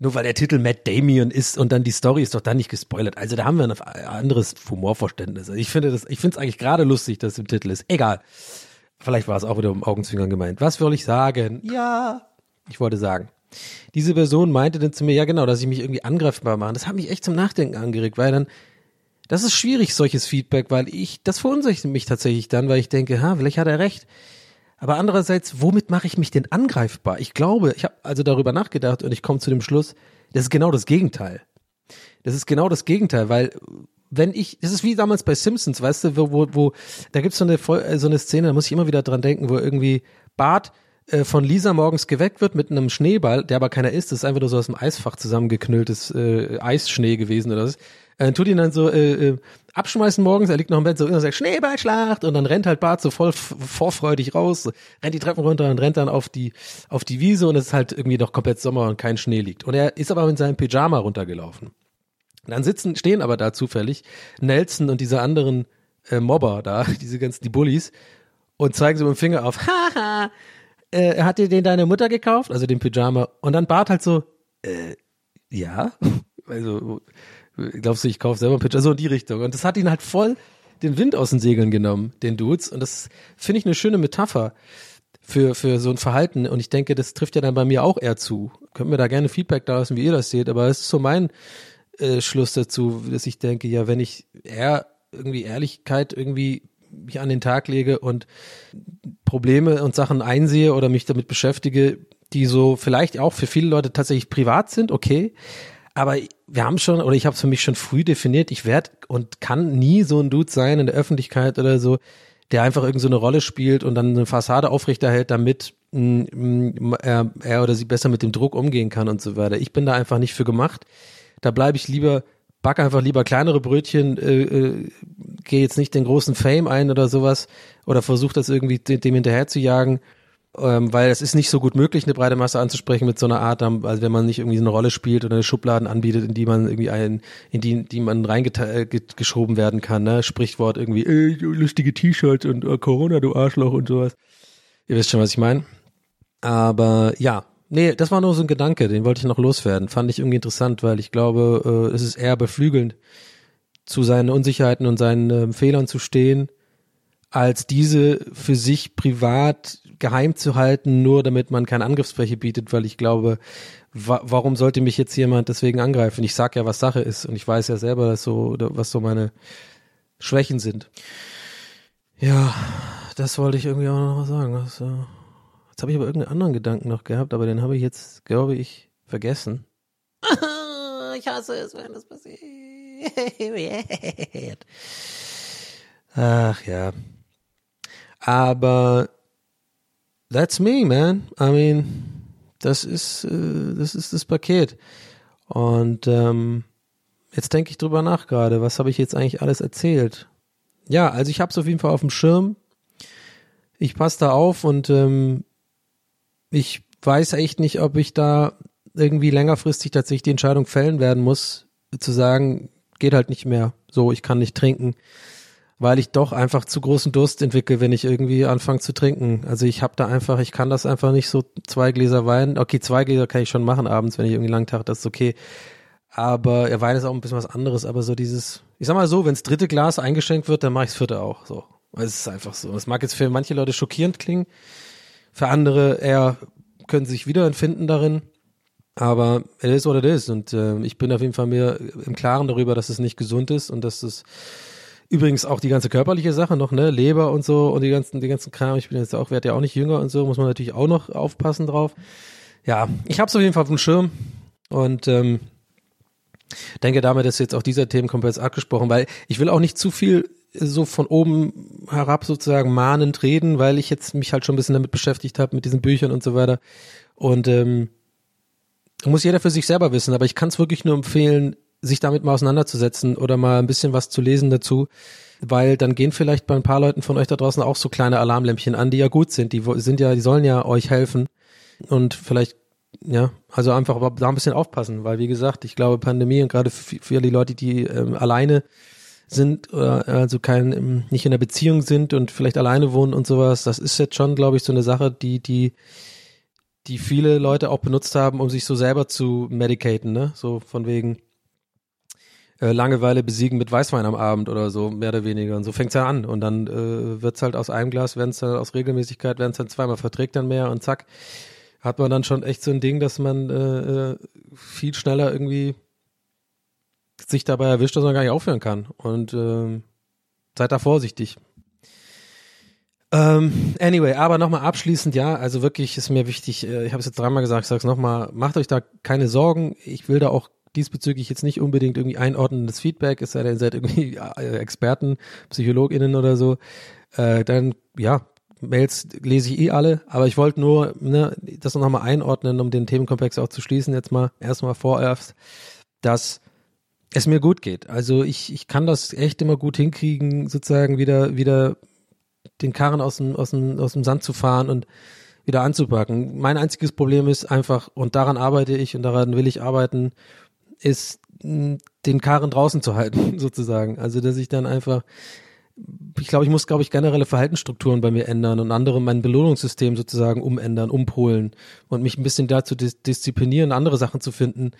Nur weil der Titel Matt Damien ist und dann die Story ist doch da nicht gespoilert. Also da haben wir ein anderes Humorverständnis. Ich finde das, ich finde es eigentlich gerade lustig, dass es im Titel ist. Egal. Vielleicht war es auch wieder um Augenzwinkern gemeint. Was soll ich sagen? Ja, ich wollte sagen. Diese Person meinte dann zu mir, ja genau, dass ich mich irgendwie angreifbar mache. Das hat mich echt zum Nachdenken angeregt, weil dann, das ist schwierig, solches Feedback, weil ich, das verunsichert mich tatsächlich dann, weil ich denke, ha, vielleicht hat er recht. Aber andererseits, womit mache ich mich denn angreifbar? Ich glaube, ich habe also darüber nachgedacht und ich komme zu dem Schluss, das ist genau das Gegenteil. Das ist genau das Gegenteil, weil wenn ich, das ist wie damals bei Simpsons, weißt du, wo, wo, wo da gibt's so eine, so eine Szene, da muss ich immer wieder dran denken, wo irgendwie Bart äh, von Lisa morgens geweckt wird mit einem Schneeball, der aber keiner ist, das ist einfach nur so aus dem Eisfach zusammengeknülltes äh, Eisschnee gewesen oder was. Äh, tut ihn dann so äh, äh, abschmeißen morgens, er liegt noch im Bett so und sagt Schneeballschlacht und dann rennt halt Bart so voll vorfreudig raus, rennt die Treppen runter und rennt dann auf die auf die Wiese und es ist halt irgendwie noch komplett Sommer und kein Schnee liegt. Und er ist aber mit seinem Pyjama runtergelaufen. Und dann sitzen, stehen aber da zufällig Nelson und diese anderen äh, Mobber da, diese ganzen, die Bullies, und zeigen so mit dem Finger auf, haha, äh, hat dir den deine Mutter gekauft? Also den Pyjama. Und dann Bart halt so, äh, ja. Also, glaubst du, ich kaufe selber Pyjama? So in die Richtung. Und das hat ihn halt voll den Wind aus den Segeln genommen, den Dudes. Und das finde ich eine schöne Metapher für, für so ein Verhalten. Und ich denke, das trifft ja dann bei mir auch eher zu. Könnt mir da gerne Feedback da lassen, wie ihr das seht. Aber es ist so mein äh, Schluss dazu, dass ich denke, ja, wenn ich eher irgendwie Ehrlichkeit irgendwie mich an den Tag lege und Probleme und Sachen einsehe oder mich damit beschäftige, die so vielleicht auch für viele Leute tatsächlich privat sind, okay. Aber wir haben schon, oder ich habe es für mich schon früh definiert, ich werde und kann nie so ein Dude sein in der Öffentlichkeit oder so, der einfach irgend so eine Rolle spielt und dann eine Fassade aufrechterhält, damit mh, er, er oder sie besser mit dem Druck umgehen kann und so weiter. Ich bin da einfach nicht für gemacht. Da bleibe ich lieber back einfach lieber kleinere Brötchen, äh, äh, gehe jetzt nicht den großen Fame ein oder sowas oder versuche das irgendwie dem hinterher zu jagen, ähm, weil es ist nicht so gut möglich, eine breite Masse anzusprechen mit so einer Art, also wenn man nicht irgendwie eine Rolle spielt oder eine Schubladen anbietet, in die man irgendwie ein, in die, die man reingeschoben äh, werden kann, ne? Sprichwort irgendwie, äh, lustige T-Shirts und äh, Corona, du Arschloch und sowas. Ihr wisst schon, was ich meine. Aber ja, Nee, das war nur so ein Gedanke, den wollte ich noch loswerden. Fand ich irgendwie interessant, weil ich glaube, äh, es ist eher beflügelnd, zu seinen Unsicherheiten und seinen äh, Fehlern zu stehen, als diese für sich privat geheim zu halten, nur damit man keine Angriffsfläche bietet, weil ich glaube, wa warum sollte mich jetzt jemand deswegen angreifen? Ich sag ja, was Sache ist und ich weiß ja selber, dass so, was so meine Schwächen sind. Ja, das wollte ich irgendwie auch noch sagen. Das, äh Jetzt habe ich aber irgendeinen anderen Gedanken noch gehabt, aber den habe ich jetzt, glaube ich, vergessen. ich hasse es, wenn das passiert. Ach ja. Aber that's me, man. I mean, das ist, äh, das ist das Paket. Und ähm, jetzt denke ich drüber nach gerade, was habe ich jetzt eigentlich alles erzählt? Ja, also ich habe es auf jeden Fall auf dem Schirm. Ich passe da auf und ähm, ich weiß echt nicht, ob ich da irgendwie längerfristig tatsächlich die Entscheidung fällen werden muss, zu sagen, geht halt nicht mehr so, ich kann nicht trinken, weil ich doch einfach zu großen Durst entwickle, wenn ich irgendwie anfange zu trinken. Also ich habe da einfach, ich kann das einfach nicht so zwei Gläser Wein, okay, zwei Gläser kann ich schon machen abends, wenn ich irgendwie lang Tag, das ist okay. Aber ja, Wein ist auch ein bisschen was anderes, aber so dieses, ich sag mal so, wenns dritte Glas eingeschenkt wird, dann mache ichs vierte auch, so. Es ist einfach so. Das mag jetzt für manche Leute schockierend klingen, für andere eher können sich wiederempfinden darin. Aber es ist what it is. Und äh, ich bin auf jeden Fall mir im Klaren darüber, dass es nicht gesund ist und dass es übrigens auch die ganze körperliche Sache noch, ne, Leber und so und die ganzen, die ganzen Kram. Ich bin jetzt auch, werde ja auch nicht jünger und so, muss man natürlich auch noch aufpassen drauf. Ja, ich habe es auf jeden Fall auf dem Schirm und ähm, denke damit ist jetzt auch dieser Themenkomplex abgesprochen, weil ich will auch nicht zu viel so von oben herab sozusagen mahnend reden, weil ich jetzt mich halt schon ein bisschen damit beschäftigt habe, mit diesen Büchern und so weiter. Und ähm, muss jeder für sich selber wissen, aber ich kann es wirklich nur empfehlen, sich damit mal auseinanderzusetzen oder mal ein bisschen was zu lesen dazu, weil dann gehen vielleicht bei ein paar Leuten von euch da draußen auch so kleine Alarmlämpchen an, die ja gut sind, die sind ja, die sollen ja euch helfen und vielleicht ja, also einfach da ein bisschen aufpassen, weil wie gesagt, ich glaube Pandemie und gerade für, die Leute, die ähm, alleine sind, oder also kein, nicht in der Beziehung sind und vielleicht alleine wohnen und sowas, das ist jetzt schon, glaube ich, so eine Sache, die, die, die viele Leute auch benutzt haben, um sich so selber zu medicaten, ne? So von wegen, äh, Langeweile besiegen mit Weißwein am Abend oder so, mehr oder weniger. Und so fängt's ja an. Und dann äh, wird's halt aus einem Glas, wenn's dann aus Regelmäßigkeit, wenn's dann zweimal verträgt dann mehr und zack, hat man dann schon echt so ein Ding, dass man äh, äh, viel schneller irgendwie sich dabei erwischt, dass man gar nicht aufhören kann. Und äh, seid da vorsichtig. Ähm, anyway, aber nochmal abschließend, ja, also wirklich ist mir wichtig, äh, ich habe es jetzt dreimal gesagt, ich sage es nochmal, macht euch da keine Sorgen. Ich will da auch diesbezüglich jetzt nicht unbedingt irgendwie einordnendes Feedback, es sei denn, ihr seid irgendwie äh, Experten, PsychologInnen oder so. Äh, dann, ja, Mails lese ich eh alle, aber ich wollte nur ne, das nochmal einordnen, um den Themenkomplex auch zu schließen, jetzt mal erstmal vorerst, dass es mir gut geht. Also ich, ich kann das echt immer gut hinkriegen, sozusagen wieder, wieder den Karren aus dem, aus dem, aus dem Sand zu fahren und wieder anzupacken. Mein einziges Problem ist einfach, und daran arbeite ich und daran will ich arbeiten, ist den Karren draußen zu halten, sozusagen. Also, dass ich dann einfach, ich glaube, ich muss, glaube ich, generelle Verhaltensstrukturen bei mir ändern und andere mein Belohnungssystem sozusagen umändern, umpolen und mich ein bisschen dazu dis disziplinieren, andere Sachen zu finden,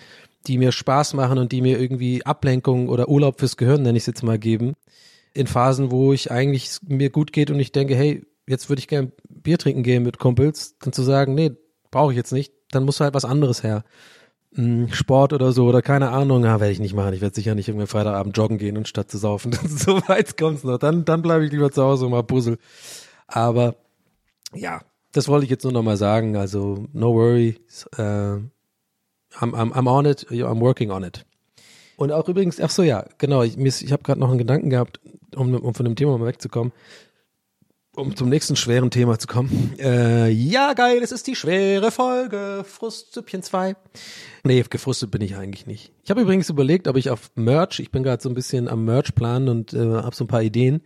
die mir Spaß machen und die mir irgendwie Ablenkung oder Urlaub fürs Gehirn, nenne ich es jetzt mal, geben. In Phasen, wo ich eigentlich mir gut geht und ich denke, hey, jetzt würde ich gerne Bier trinken gehen mit Kumpels, dann zu sagen, nee, brauche ich jetzt nicht, dann muss halt was anderes her. Hm, Sport oder so oder keine Ahnung, ja, werde ich nicht machen. Ich werde sicher nicht irgendwie Freitagabend joggen gehen und statt zu saufen. so weit kommt's noch. Dann, dann bleibe ich lieber zu Hause und mal puzzle. Aber ja, das wollte ich jetzt nur noch mal sagen. Also no worry, uh, I'm, I'm, I'm on it, I'm working on it. Und auch übrigens, ach so ja, genau, ich, ich habe gerade noch einen Gedanken gehabt, um, um von dem Thema mal wegzukommen um zum nächsten schweren Thema zu kommen. Äh, ja, geil, es ist die schwere Folge. Frustsüppchen 2. Nee, gefrustet bin ich eigentlich nicht. Ich habe übrigens überlegt, ob ich auf Merch, ich bin gerade so ein bisschen am Merch planen und äh, habe so ein paar Ideen.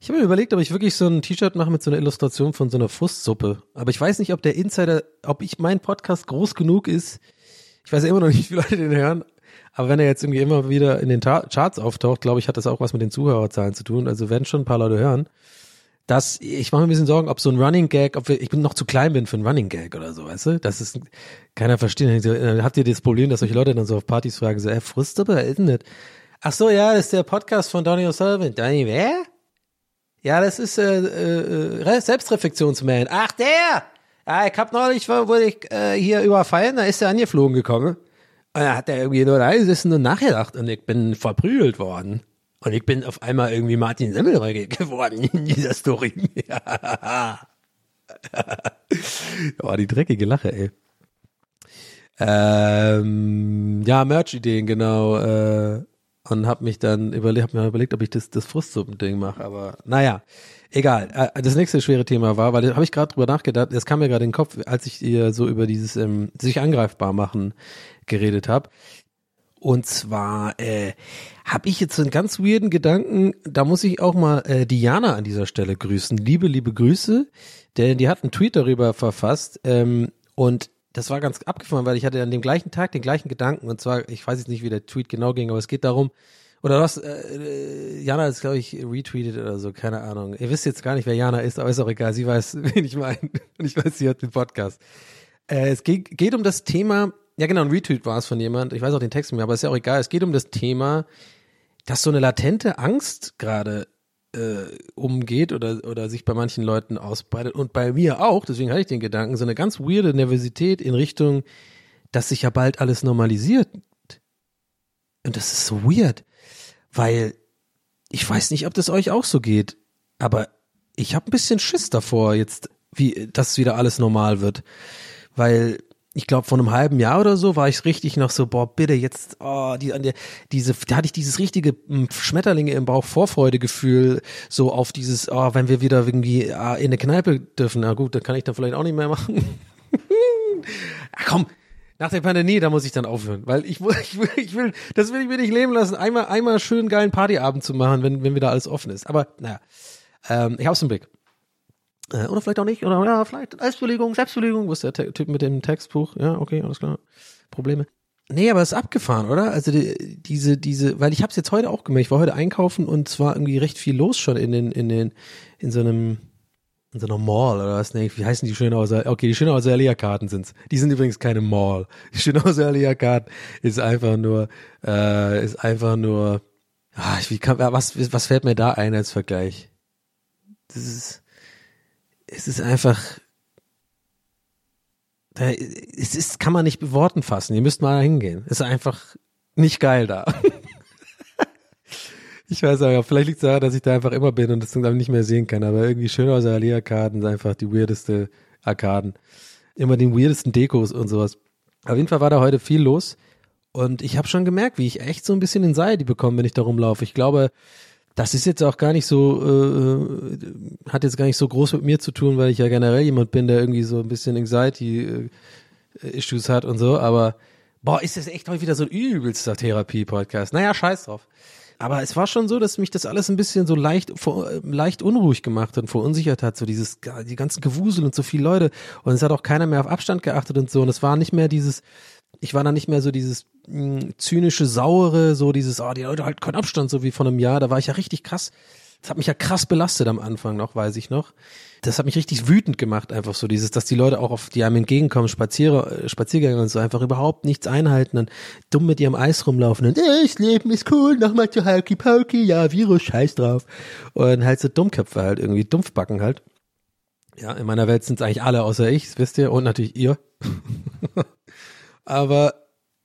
Ich habe mir überlegt, ob ich wirklich so ein T-Shirt mache mit so einer Illustration von so einer Frustsuppe. Aber ich weiß nicht, ob der Insider, ob ich mein Podcast groß genug ist. Ich weiß ja immer noch nicht, wie Leute den hören. Aber wenn er jetzt irgendwie immer wieder in den Charts auftaucht, glaube ich, hat das auch was mit den Zuhörerzahlen zu tun. Also werden schon ein paar Leute hören dass ich mache mir ein bisschen Sorgen, ob so ein Running Gag, ob wir, ich bin noch zu klein bin für ein Running Gag oder so, weißt du? Das ist keiner versteht. Äh, habt ihr das Problem, dass solche Leute dann so auf Partys fragen, so, äh, Frustsuppe, ist denn das? Ach so, ja, das ist der Podcast von Donny O'Sullivan. Donny, wer? Ja, das ist äh, äh, Selbstreflexionsman. Ach, der! Ja, ich hab neulich, wurde ich äh, hier überfallen, da ist er angeflogen gekommen. Und da hat er irgendwie nur da gesessen und nachgedacht und ich bin verprügelt worden. Und ich bin auf einmal irgendwie Martin Semmelrogge geworden in dieser Story. oh, die dreckige Lache, ey. Ähm, ja, Merch-Ideen, genau. Äh, und hab mich dann überlegt, hab mir überlegt, ob ich das, das Frustsuppen-Ding mache. Aber naja, egal. Äh, das nächste schwere Thema war, weil da habe ich gerade drüber nachgedacht, das kam mir gerade in den Kopf, als ich ihr so über dieses ähm, sich angreifbar machen geredet habe. Und zwar äh, habe ich jetzt einen ganz weirden Gedanken, da muss ich auch mal äh, Diana an dieser Stelle grüßen. Liebe, liebe Grüße, denn die hat einen Tweet darüber verfasst ähm, und das war ganz abgefahren, weil ich hatte an dem gleichen Tag den gleichen Gedanken und zwar, ich weiß jetzt nicht, wie der Tweet genau ging, aber es geht darum, oder was, äh, Jana ist, glaube ich, retweetet oder so, keine Ahnung. Ihr wisst jetzt gar nicht, wer Jana ist, aber ist auch egal, sie weiß, wen ich meine. Und ich weiß, sie hat den Podcast. Äh, es geht, geht um das Thema ja, genau, ein Retweet war es von jemand. Ich weiß auch den Text mehr, aber ist ja auch egal. Es geht um das Thema, dass so eine latente Angst gerade äh, umgeht oder, oder sich bei manchen Leuten ausbreitet und bei mir auch, deswegen hatte ich den Gedanken, so eine ganz weirde Nervosität in Richtung, dass sich ja bald alles normalisiert. Und das ist so weird, weil ich weiß nicht, ob das euch auch so geht, aber ich habe ein bisschen Schiss davor jetzt, wie dass wieder alles normal wird, weil ich glaube, vor einem halben Jahr oder so war ich richtig noch so, boah, bitte jetzt, oh, die, an der, diese, da hatte ich dieses richtige hm, Schmetterlinge im Bauch Vorfreudegefühl, so auf dieses, oh, wenn wir wieder irgendwie ah, in eine Kneipe dürfen, na gut, dann kann ich dann vielleicht auch nicht mehr machen. Ach komm, nach der Pandemie, da muss ich dann aufhören, weil ich, ich, will, ich will, das will ich mir nicht leben lassen, einmal, einmal schön geilen Partyabend zu machen, wenn, wenn wieder alles offen ist. Aber naja, ähm, ich hab's im Blick. Äh, oder vielleicht auch nicht. Oder ja, vielleicht Selbstbelegung, Selbstbelegung. Wo ist der Typ mit dem Textbuch? Ja, okay, alles klar. Probleme. Nee, aber es ist abgefahren, oder? Also die, diese, diese, weil ich habe es jetzt heute auch gemerkt. Ich war heute einkaufen und zwar irgendwie recht viel los schon in den, in den, in so einem, in so einer Mall oder was? Nee, wie heißen die Schönhauser? Okay, die Schönhauser Alea-Karten sind's. Die sind übrigens keine Mall. Die Schönhauser Alea-Karten ist einfach nur, äh, ist einfach nur, ah, wie kann, was, was fällt mir da ein als Vergleich? Das ist, es ist einfach, es ist, kann man nicht mit Worten fassen. Ihr müsst mal hingehen. Es ist einfach nicht geil da. Ich weiß aber, vielleicht liegt es daran, dass ich da einfach immer bin und das dann nicht mehr sehen kann. Aber irgendwie Schönhauser Allee-Arkaden sind einfach die weirdeste Arkaden. Immer den weirdesten Dekos und sowas. Auf jeden Fall war da heute viel los. Und ich habe schon gemerkt, wie ich echt so ein bisschen Anxiety bekomme, wenn ich da rumlaufe. Ich glaube, das ist jetzt auch gar nicht so, äh, hat jetzt gar nicht so groß mit mir zu tun, weil ich ja generell jemand bin, der irgendwie so ein bisschen Anxiety-Issues hat und so. Aber boah, ist das echt heute wieder so ein übelster Therapie-Podcast. Naja, scheiß drauf. Aber es war schon so, dass mich das alles ein bisschen so leicht, vor, leicht unruhig gemacht und verunsichert hat. So dieses, die ganzen Gewusel und so viele Leute. Und es hat auch keiner mehr auf Abstand geachtet und so. Und es war nicht mehr dieses, ich war da nicht mehr so dieses mh, hm, zynische, saure, so dieses, oh, die Leute halten keinen Abstand, so wie vor einem Jahr. Da war ich ja richtig krass. Das hat mich ja krass belastet am Anfang noch, weiß ich noch das hat mich richtig wütend gemacht, einfach so dieses, dass die Leute auch auf die einem entgegenkommen, Spazierer, Spaziergänger und so einfach überhaupt nichts einhalten und dumm mit ihrem Eis rumlaufen und äh, das Leben ist cool, nochmal zu Halki Pokey, ja, Virus, scheiß drauf. Und halt so Dummköpfe halt, irgendwie Dumpfbacken halt. Ja, in meiner Welt sind es eigentlich alle außer ich, wisst ihr, und natürlich ihr. aber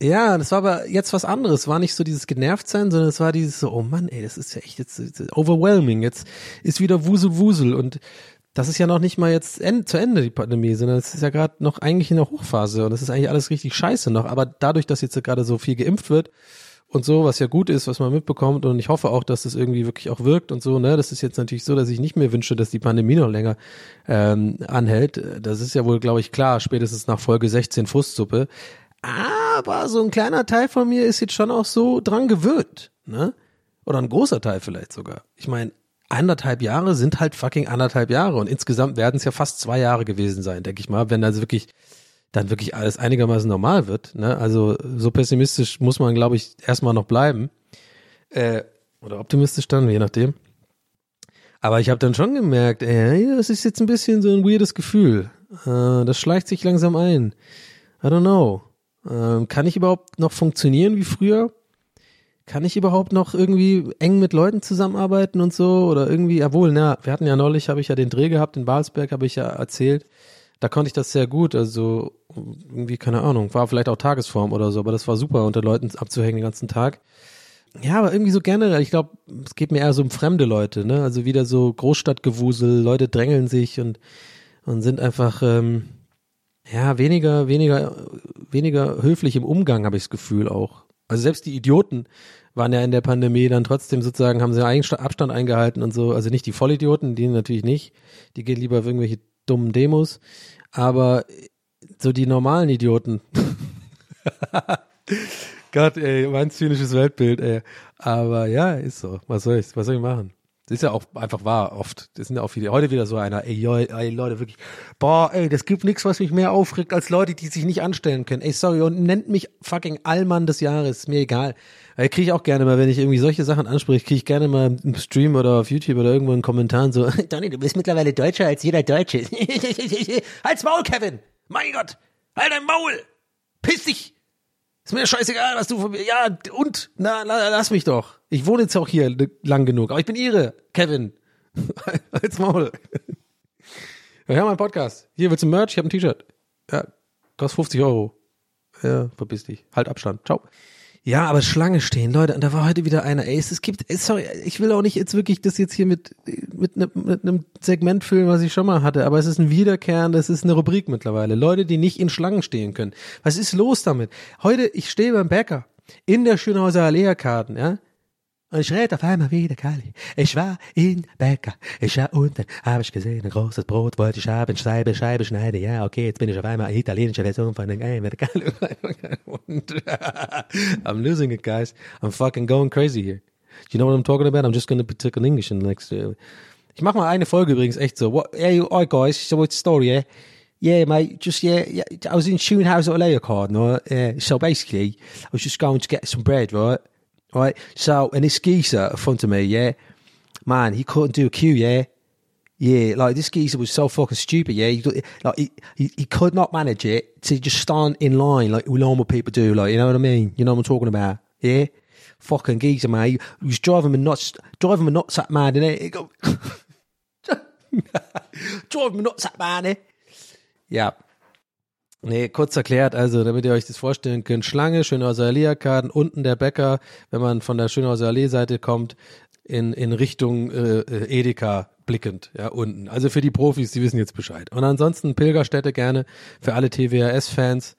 ja, das war aber jetzt was anderes. War nicht so dieses Genervtsein, sondern es war dieses so, oh Mann, ey, das ist ja echt jetzt overwhelming. Jetzt ist wieder Wusel Wusel und das ist ja noch nicht mal jetzt end, zu Ende die Pandemie, sondern es ist ja gerade noch eigentlich in der Hochphase und es ist eigentlich alles richtig scheiße noch. Aber dadurch, dass jetzt gerade so viel geimpft wird und so, was ja gut ist, was man mitbekommt und ich hoffe auch, dass das irgendwie wirklich auch wirkt und so, ne, das ist jetzt natürlich so, dass ich nicht mehr wünsche, dass die Pandemie noch länger ähm, anhält. Das ist ja wohl, glaube ich, klar, spätestens nach Folge 16 Frustsuppe. Aber so ein kleiner Teil von mir ist jetzt schon auch so dran gewöhnt, ne? Oder ein großer Teil vielleicht sogar. Ich meine, anderthalb Jahre sind halt fucking anderthalb Jahre und insgesamt werden es ja fast zwei Jahre gewesen sein, denke ich mal, wenn also wirklich dann wirklich alles einigermaßen normal wird. Ne? Also so pessimistisch muss man, glaube ich, erstmal noch bleiben. Äh, oder optimistisch dann, je nachdem. Aber ich habe dann schon gemerkt, ey, das ist jetzt ein bisschen so ein weirdes Gefühl. Äh, das schleicht sich langsam ein. I don't know. Äh, kann ich überhaupt noch funktionieren wie früher? kann ich überhaupt noch irgendwie eng mit Leuten zusammenarbeiten und so oder irgendwie, jawohl, na, wir hatten ja neulich, habe ich ja den Dreh gehabt in Balsberg, habe ich ja erzählt, da konnte ich das sehr gut, also irgendwie, keine Ahnung, war vielleicht auch Tagesform oder so, aber das war super, unter Leuten abzuhängen den ganzen Tag. Ja, aber irgendwie so generell, ich glaube, es geht mir eher so um fremde Leute, ne, also wieder so Großstadtgewusel, Leute drängeln sich und, und sind einfach, ähm, ja, weniger, weniger, weniger höflich im Umgang, habe ich das Gefühl auch. Also selbst die Idioten waren ja in der Pandemie dann trotzdem sozusagen, haben sie Abstand eingehalten und so. Also nicht die Vollidioten, die natürlich nicht. Die gehen lieber auf irgendwelche dummen Demos. Aber so die normalen Idioten. Gott, ey, mein zynisches Weltbild, ey. Aber ja, ist so. Was soll ich, was soll ich machen? Das ist ja auch einfach wahr oft. Das sind ja auch viele. Heute wieder so einer, ey, ey Leute, wirklich, boah, ey, das gibt nichts, was mich mehr aufregt als Leute, die sich nicht anstellen können. Ey, sorry, und nennt mich fucking Allmann des Jahres, ist mir egal. Weil kriege ich auch gerne mal, wenn ich irgendwie solche Sachen anspreche, kriege ich gerne mal im Stream oder auf YouTube oder irgendwo einen Kommentar so, Donny, du bist mittlerweile deutscher als jeder Deutsche. Halt's Maul, Kevin! Mein Gott! Halt dein Maul! Piss dich! Ist mir scheißegal, was du von mir. Ja, und? Na, lass mich doch. Ich wohne jetzt auch hier lang genug. Aber ich bin ihre, Kevin. Als Maul. Wir haben einen Podcast. Hier willst du Merch? Ich habe ein T-Shirt. Ja, kostet 50 Euro. Ja, verpiss dich. Halt Abstand. Ciao. Ja, aber Schlange stehen, Leute, und da war heute wieder einer, ey, es gibt, sorry, ich will auch nicht jetzt wirklich das jetzt hier mit, mit, ne, mit einem Segment füllen, was ich schon mal hatte, aber es ist ein Wiederkehren, das ist eine Rubrik mittlerweile. Leute, die nicht in Schlangen stehen können. Was ist los damit? Heute, ich stehe beim Bäcker in der Schönhauser Allee-Karten, ja, und ich rede auf einmal wieder Kali. Ich war in Bäcker. Ich war unten, habe ich gesehen, ein großes Brot wollte ich haben, Scheibe, Scheibe schneiden. Ja, okay, jetzt bin ich auf einmal eine italienische Version von den Game. Und I'm losing it, guys. I'm fucking going crazy here. You know what I'm talking about? I'm just gonna be talking English in the next. Uh, ich mach mal eine Folge übrigens echt so. What, hey, alright guys, so what's the story, yeah? Yeah, mate, just, yeah, yeah I was in Shoenhouse at a card, no? Yeah, so basically, I was just going to get some bread, right? Right. So, and this geezer in front of me, yeah, man, he couldn't do a queue, yeah. Yeah, like this geezer was so fucking stupid. Yeah, he, like he, he, he could not manage it to just stand in line like normal people do. Like you know what I mean? You know what I'm talking about? Yeah, fucking geezer, man. He, he was driving me nuts, driving me nuts that man, innit? He go, driving me nuts that man, eh? Ja. Nee, kurz erklärt, also damit ihr euch das vorstellen könnt, Schlange, Schönhauser Allee-Arkaden, unten der Bäcker, wenn man von der Schönhauser Allee-Seite kommt, in, in Richtung äh, äh, Edeka blickend, ja, unten. Also für die Profis, die wissen jetzt Bescheid. Und ansonsten Pilgerstätte gerne für alle TWRS-Fans.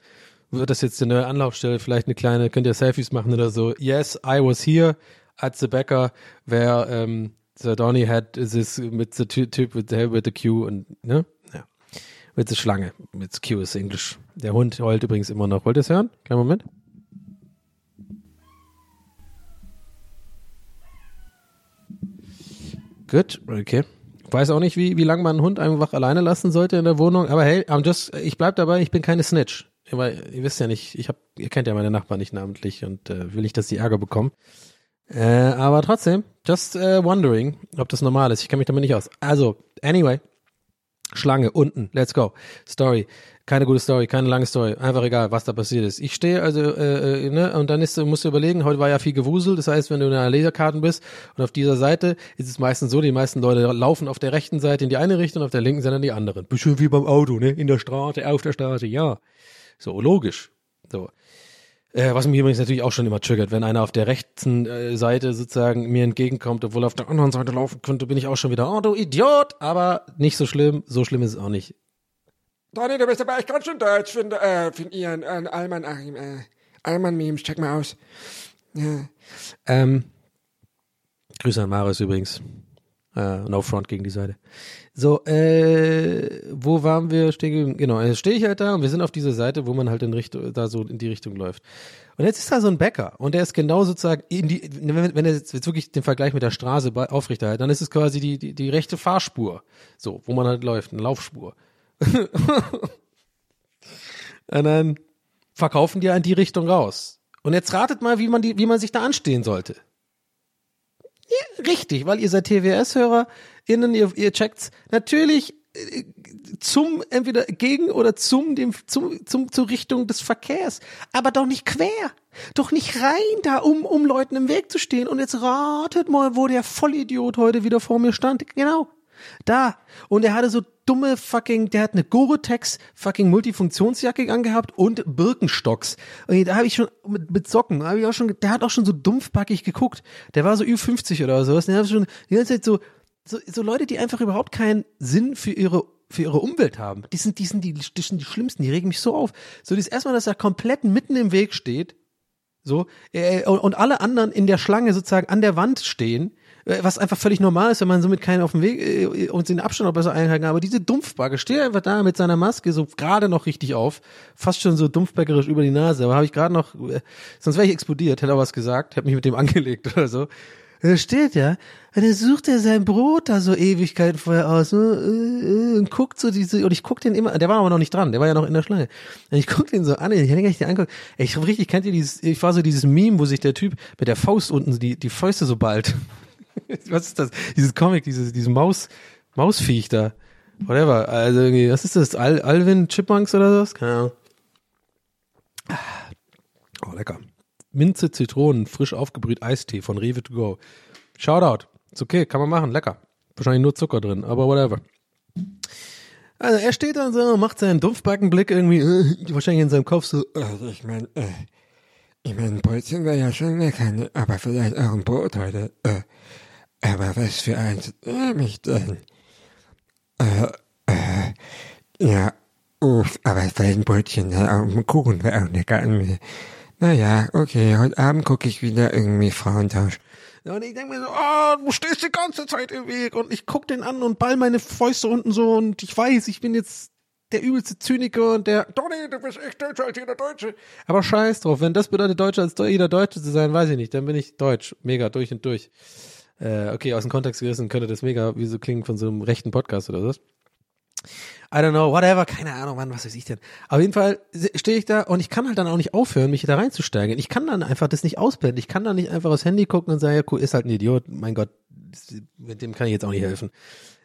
Wird das jetzt eine Anlaufstelle, vielleicht eine kleine, könnt ihr Selfies machen oder so. Yes, I was here at the Bäcker, where um, the Donny had this mit the typ with the, with the Q und, ne? Mit der Schlange. Mit Q ist Englisch. Der Hund heult übrigens immer noch. Wollt ihr es hören? Kleinen Moment. Gut, okay. Weiß auch nicht, wie, wie lange man einen Hund einfach alleine lassen sollte in der Wohnung, aber hey, I'm just, ich bleib dabei, ich bin keine Snitch. Weil ihr wisst ja nicht, ich hab, ihr kennt ja meine Nachbarn nicht namentlich und äh, will nicht, dass die Ärger bekommen. Äh, aber trotzdem, just äh, wondering, ob das normal ist. Ich kenne mich damit nicht aus. Also, anyway, Schlange unten, let's go. Story, keine gute Story, keine lange Story, einfach egal, was da passiert ist. Ich stehe also, äh, äh, ne, und dann ist, musst du überlegen, heute war ja viel Gewusel, das heißt, wenn du in einer Laserkarten bist und auf dieser Seite ist es meistens so, die meisten Leute laufen auf der rechten Seite in die eine Richtung, auf der linken Seite in die andere. Bisschen wie beim Auto, ne, in der Straße, auf der Straße, ja. So, logisch. So. Äh, was mich übrigens natürlich auch schon immer triggert, wenn einer auf der rechten äh, Seite sozusagen mir entgegenkommt, obwohl er auf der anderen Seite laufen könnte, bin ich auch schon wieder, oh du Idiot, aber nicht so schlimm, so schlimm ist es auch nicht. Donny, du bist aber echt ganz schön deutsch, finde äh, find ihr, äh, Alman Achim, äh, Alman-Memes, check mal aus. Ja. Ähm, Grüße an Marius übrigens. Äh, no front gegen die Seite. So, äh, wo waren wir stehen? Genau, jetzt stehe ich halt da und wir sind auf dieser Seite, wo man halt in Richtung, da so in die Richtung läuft. Und jetzt ist da so ein Bäcker und der ist genau sozusagen in die, wenn, wenn er jetzt wirklich den Vergleich mit der Straße aufrechterhält, dann ist es quasi die, die, die rechte Fahrspur. So, wo man halt läuft, eine Laufspur. und dann verkaufen die in die Richtung raus. Und jetzt ratet mal, wie man die, wie man sich da anstehen sollte. Ja, richtig, weil ihr seid TWS-HörerInnen, ihr, ihr checkt's natürlich äh, zum, entweder gegen oder zum, dem, zum, zum, zur Richtung des Verkehrs. Aber doch nicht quer. Doch nicht rein da, um, um Leuten im Weg zu stehen. Und jetzt ratet mal, wo der Vollidiot heute wieder vor mir stand. Genau. Da. Und er hatte so dumme fucking, der hat eine Gore-Tex fucking Multifunktionsjacke angehabt und Birkenstocks. Und da habe ich schon mit, mit Socken, habe ich auch schon, der hat auch schon so dumpfbackig geguckt. Der war so Ü50 oder sowas. Der hat schon die ganze Zeit so, so, so Leute, die einfach überhaupt keinen Sinn für ihre für ihre Umwelt haben. Die sind, die sind die, die sind die schlimmsten, die regen mich so auf. So, das erstmal, dass er komplett mitten im Weg steht, so, äh, und, und alle anderen in der Schlange sozusagen an der Wand stehen, äh, was einfach völlig normal ist, wenn man somit keinen auf dem Weg äh, und den Abstand auch besser einhalten kann. Aber diese Dumpfbacke steht einfach da mit seiner Maske so gerade noch richtig auf, fast schon so dumpfbäckerisch über die Nase. Aber habe ich gerade noch, äh, sonst wäre ich explodiert, hätte er was gesagt, hätte mich mit dem angelegt oder so. Da steht ja, und dann sucht er sein Brot da so Ewigkeiten vorher aus so, äh, äh, und guckt so diese, und ich guck den immer, der war aber noch nicht dran, der war ja noch in der Schlange. Und ich guck den so an, ich gar nicht den anguckt. Ey, Ich hab richtig, kennt ihr dieses, ich war so dieses Meme, wo sich der Typ mit der Faust unten die, die Fäuste so bald. was ist das? Dieses Comic, dieses, dieses Maus, Mausviech da. Whatever. Also irgendwie, was ist das? Al Alvin Chipmunks oder was? Keine Ahnung. Oh, lecker. Minze, Zitronen, frisch aufgebrüht Eistee von Rewe to go. Shoutout. Ist okay, kann man machen, lecker. Wahrscheinlich nur Zucker drin, aber whatever. Also er steht da so, macht seinen Dumpfbackenblick irgendwie, äh, wahrscheinlich in seinem Kopf so, äh, Also ich meine, äh, ich meine, Brötchen wäre ja schon lecker, ne? aber vielleicht auch ein Brot heute. Äh, aber was für eins nehme ich denn? Äh, äh, ja, uff, aber vielleicht ein Brötchen, ne? auch ein Kuchen wäre auch lecker. irgendwie. Naja, okay, heute Abend gucke ich wieder irgendwie Frauentausch. Und ich denke mir so, oh, du stehst die ganze Zeit im Weg. Und ich guck den an und ball meine Fäuste unten so und ich weiß, ich bin jetzt der übelste Zyniker und der, Donny, du bist echt deutscher als jeder Deutsche. Aber scheiß drauf, wenn das bedeutet, deutscher als jeder Deutsche zu sein, weiß ich nicht, dann bin ich deutsch. Mega, durch und durch. Äh, okay, aus dem Kontext gerissen könnte das mega wie so klingen von so einem rechten Podcast oder was. I don't know, whatever, keine Ahnung, wann, was weiß ich denn. Auf jeden Fall stehe ich da und ich kann halt dann auch nicht aufhören, mich da reinzusteigen. Ich kann dann einfach das nicht ausblenden. Ich kann dann nicht einfach aufs Handy gucken und sagen, ja cool, ist halt ein Idiot. Mein Gott, mit dem kann ich jetzt auch nicht helfen.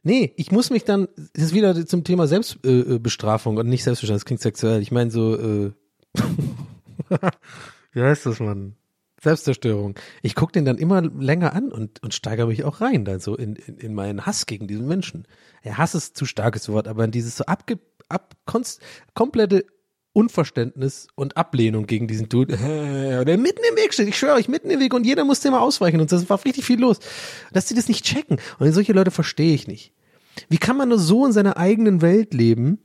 Nee, ich muss mich dann, das ist wieder zum Thema Selbstbestrafung äh, Bestrafung und nicht Selbstbestrafung, das klingt sexuell. Ich meine so, äh, wie heißt das, Mann? Selbstzerstörung. Ich gucke den dann immer länger an und, und steigere mich auch rein, dann so in, in, in meinen Hass gegen diesen Menschen. Ja, Hass ist zu starkes Wort, aber in dieses so abge, ab, konst, komplette Unverständnis und Ablehnung gegen diesen Dude, der mitten im Weg steht. Ich schwöre euch, mitten im Weg und jeder musste immer ausweichen und das war richtig viel los. Dass sie das nicht checken. Und solche Leute verstehe ich nicht. Wie kann man nur so in seiner eigenen Welt leben?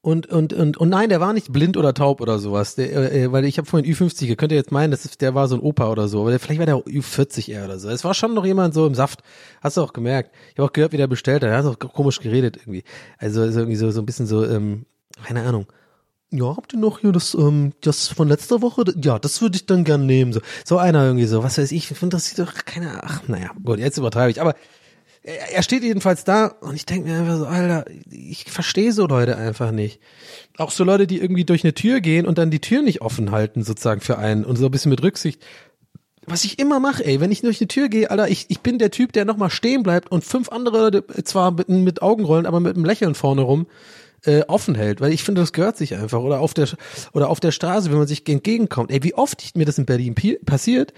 Und, und, und, und nein, der war nicht blind oder taub oder sowas. Der, äh, weil ich habe vorhin Ü50, ihr könnt ihr jetzt meinen, das ist, der war so ein Opa oder so, aber der, vielleicht war der Ü40 eher oder so. Es war schon noch jemand so im Saft. Hast du auch gemerkt. Ich habe auch gehört, wie der bestellt hat. Er hat auch komisch geredet irgendwie. Also ist irgendwie so, so ein bisschen so, ähm, keine Ahnung. Ja, habt ihr noch hier das, ähm, das von letzter Woche? Ja, das würde ich dann gern nehmen. So, so einer irgendwie so, was weiß ich, ich finde das sieht doch keine, ach, naja, gut, jetzt übertreibe ich. Aber er steht jedenfalls da und ich denke mir einfach so, Alter, ich verstehe so Leute einfach nicht. Auch so Leute, die irgendwie durch eine Tür gehen und dann die Tür nicht offen halten, sozusagen für einen und so ein bisschen mit Rücksicht. Was ich immer mache, ey, wenn ich durch eine Tür gehe, Alter, ich, ich bin der Typ, der nochmal stehen bleibt und fünf andere Leute zwar mit, mit Augenrollen, aber mit einem Lächeln vorne rum äh, offen hält, weil ich finde, das gehört sich einfach. Oder auf der oder auf der Straße, wenn man sich entgegenkommt. Ey, wie oft mir das in Berlin passiert,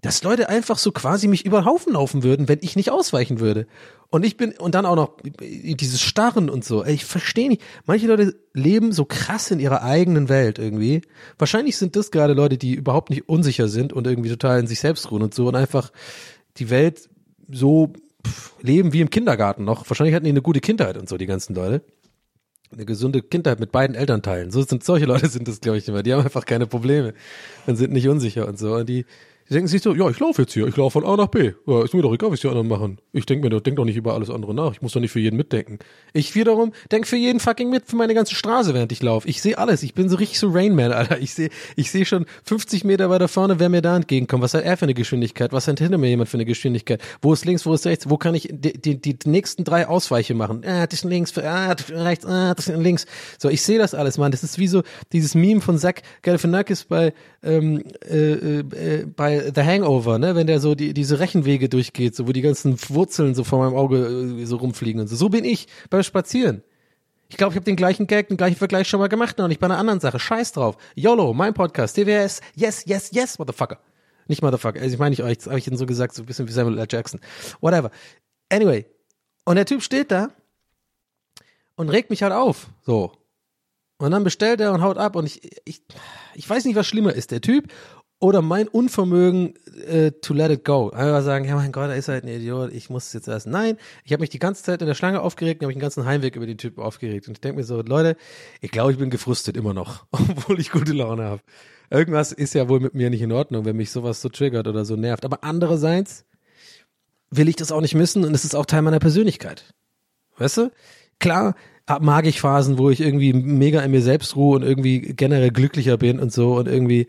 dass Leute einfach so quasi mich über den Haufen laufen würden, wenn ich nicht ausweichen würde. Und ich bin, und dann auch noch dieses Starren und so. Ich verstehe nicht. Manche Leute leben so krass in ihrer eigenen Welt irgendwie. Wahrscheinlich sind das gerade Leute, die überhaupt nicht unsicher sind und irgendwie total in sich selbst ruhen und so und einfach die Welt so leben wie im Kindergarten noch. Wahrscheinlich hatten die eine gute Kindheit und so, die ganzen Leute. Eine gesunde Kindheit mit beiden Elternteilen. So sind solche Leute sind das, glaube ich, immer. Die haben einfach keine Probleme und sind nicht unsicher und so. Und die die denken sich so, ja, ich laufe jetzt hier, ich laufe von A nach B. Ja, ist mir doch egal, was die anderen machen. Ich denke mir, denk doch nicht über alles andere nach. Ich muss doch nicht für jeden mitdenken. Ich wiederum denk für jeden fucking mit für meine ganze Straße, während ich laufe. Ich sehe alles. Ich bin so richtig so Rainman, Alter. Ich sehe ich seh schon 50 Meter weiter vorne, wer mir da entgegenkommt. Was hat er für eine Geschwindigkeit? Was hat hinter mir jemand für eine Geschwindigkeit? Wo ist links, wo ist rechts? Wo kann ich die, die, die nächsten drei Ausweiche machen? Ah, das ist links, ah, das ist rechts, ah, das ist links. So, ich sehe das alles, Mann. Das ist wie so dieses Meme von Zach Galifianakis bei, ähm, äh, äh, bei The Hangover, ne, wenn der so die, diese Rechenwege durchgeht, so wo die ganzen Wurzeln so vor meinem Auge äh, so rumfliegen und so. So bin ich beim Spazieren. Ich glaube, ich habe den gleichen Gag, den gleichen Vergleich schon mal gemacht, noch nicht bei einer anderen Sache. Scheiß drauf. YOLO, mein Podcast, TWS, yes, yes, yes, motherfucker. Nicht motherfucker, also ich meine nicht euch, das habe ich Ihnen so gesagt, so ein bisschen wie Samuel L. Jackson. Whatever. Anyway. Und der Typ steht da und regt mich halt auf. So. Und dann bestellt er und haut ab und ich, ich, ich weiß nicht, was schlimmer ist, der Typ oder mein Unvermögen äh, to let it go. Einfach sagen, ja mein Gott, er ist halt ein Idiot, ich muss es jetzt erst. Nein, ich habe mich die ganze Zeit in der Schlange aufgeregt und habe mich den ganzen Heimweg über den Typen aufgeregt. Und ich denke mir so, Leute, ich glaube, ich bin gefrustet immer noch, obwohl ich gute Laune habe. Irgendwas ist ja wohl mit mir nicht in Ordnung, wenn mich sowas so triggert oder so nervt. Aber andererseits will ich das auch nicht missen und es ist auch Teil meiner Persönlichkeit. Weißt du? Klar, mag ich Phasen, wo ich irgendwie mega in mir selbst ruhe und irgendwie generell glücklicher bin und so und irgendwie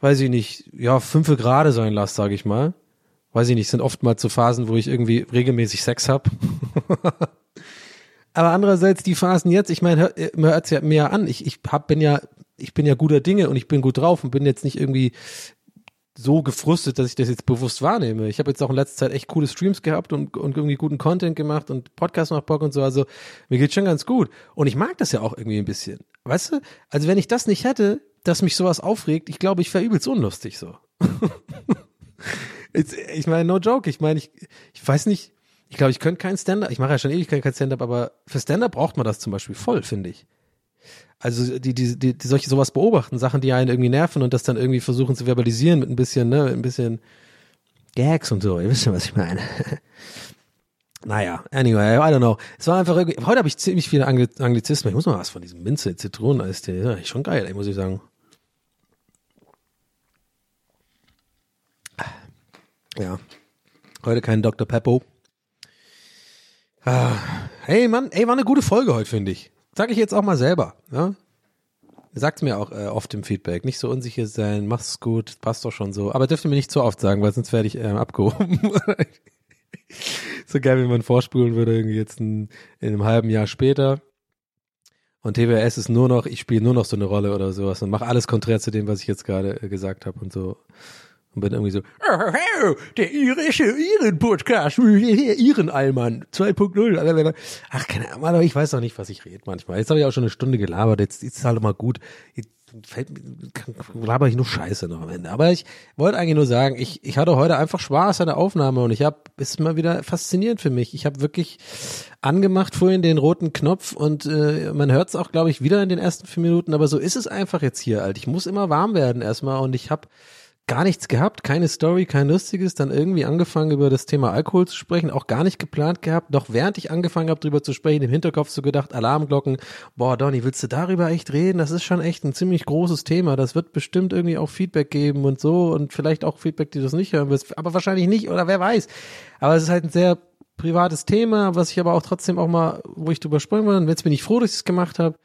weiß ich nicht, ja, fünfe Grade sein lasse, sage ich mal. Weiß ich nicht, sind oftmals so Phasen, wo ich irgendwie regelmäßig Sex hab. Aber andererseits die Phasen jetzt, ich meine, man hört ja mir an, ich, ich hab, bin ja, ich bin ja guter Dinge und ich bin gut drauf und bin jetzt nicht irgendwie so gefrustet, dass ich das jetzt bewusst wahrnehme. Ich habe jetzt auch in letzter Zeit echt coole Streams gehabt und, und irgendwie guten Content gemacht und Podcast macht Bock und so. Also mir geht's schon ganz gut. Und ich mag das ja auch irgendwie ein bisschen. Weißt du? Also wenn ich das nicht hätte, dass mich sowas aufregt, ich glaube, ich wäre übelst unlustig so. ich meine, no joke. Ich meine, ich, ich weiß nicht, ich glaube, ich könnte kein Stand-up, ich mache ja schon ewig kein Stand-up, aber für Stand-up braucht man das zum Beispiel voll, finde ich. Also die, die, die, die solche sowas beobachten, Sachen, die einen irgendwie nerven und das dann irgendwie versuchen zu verbalisieren mit ein bisschen, ne, ein bisschen Gags und so. Ihr wisst schon, was ich meine. Naja, anyway, I don't know. Es war einfach irgendwie, heute habe ich ziemlich viele Anglizismen. Ich muss mal was von diesem Minze, Zitroneneistee. Ja, schon geil, ey, muss ich sagen. Ja. Heute kein Dr. Peppo. Ah, hey Mann, ey, war eine gute Folge heute, finde ich. Sag ich jetzt auch mal selber. Ja? Sagt mir auch äh, oft im Feedback. Nicht so unsicher sein, mach's gut, passt doch schon so. Aber dürft ihr mir nicht zu oft sagen, weil sonst werde ich äh, abgehoben. so geil, wenn man vorspulen würde, irgendwie jetzt ein, in einem halben Jahr später. Und TWS ist nur noch, ich spiele nur noch so eine Rolle oder sowas und mache alles konträr zu dem, was ich jetzt gerade äh, gesagt habe und so Und bin irgendwie so, "Oh, der irische Iren-Podcast, Iren-Allmann 2.0. Ach, keine Ahnung, ich weiß auch nicht, was ich rede manchmal. Jetzt habe ich auch schon eine Stunde gelabert, jetzt ist es halt mal gut. Fällt mir, laber ich nur Scheiße noch am Ende. Aber ich wollte eigentlich nur sagen, ich, ich hatte heute einfach Spaß an der Aufnahme und ich habe, ist mal wieder faszinierend für mich. Ich habe wirklich angemacht vorhin den roten Knopf und äh, man hört es auch, glaube ich, wieder in den ersten vier Minuten, aber so ist es einfach jetzt hier, alt. Ich muss immer warm werden erstmal und ich habe gar nichts gehabt, keine Story, kein lustiges, dann irgendwie angefangen über das Thema Alkohol zu sprechen, auch gar nicht geplant gehabt, doch während ich angefangen habe drüber zu sprechen, im Hinterkopf so gedacht, Alarmglocken, boah Donny, willst du darüber echt reden? Das ist schon echt ein ziemlich großes Thema, das wird bestimmt irgendwie auch Feedback geben und so und vielleicht auch Feedback, die du das nicht hören willst, aber wahrscheinlich nicht oder wer weiß. Aber es ist halt ein sehr privates Thema, was ich aber auch trotzdem auch mal, wo ich drüber sprechen will und jetzt bin ich froh, dass ich es gemacht habe.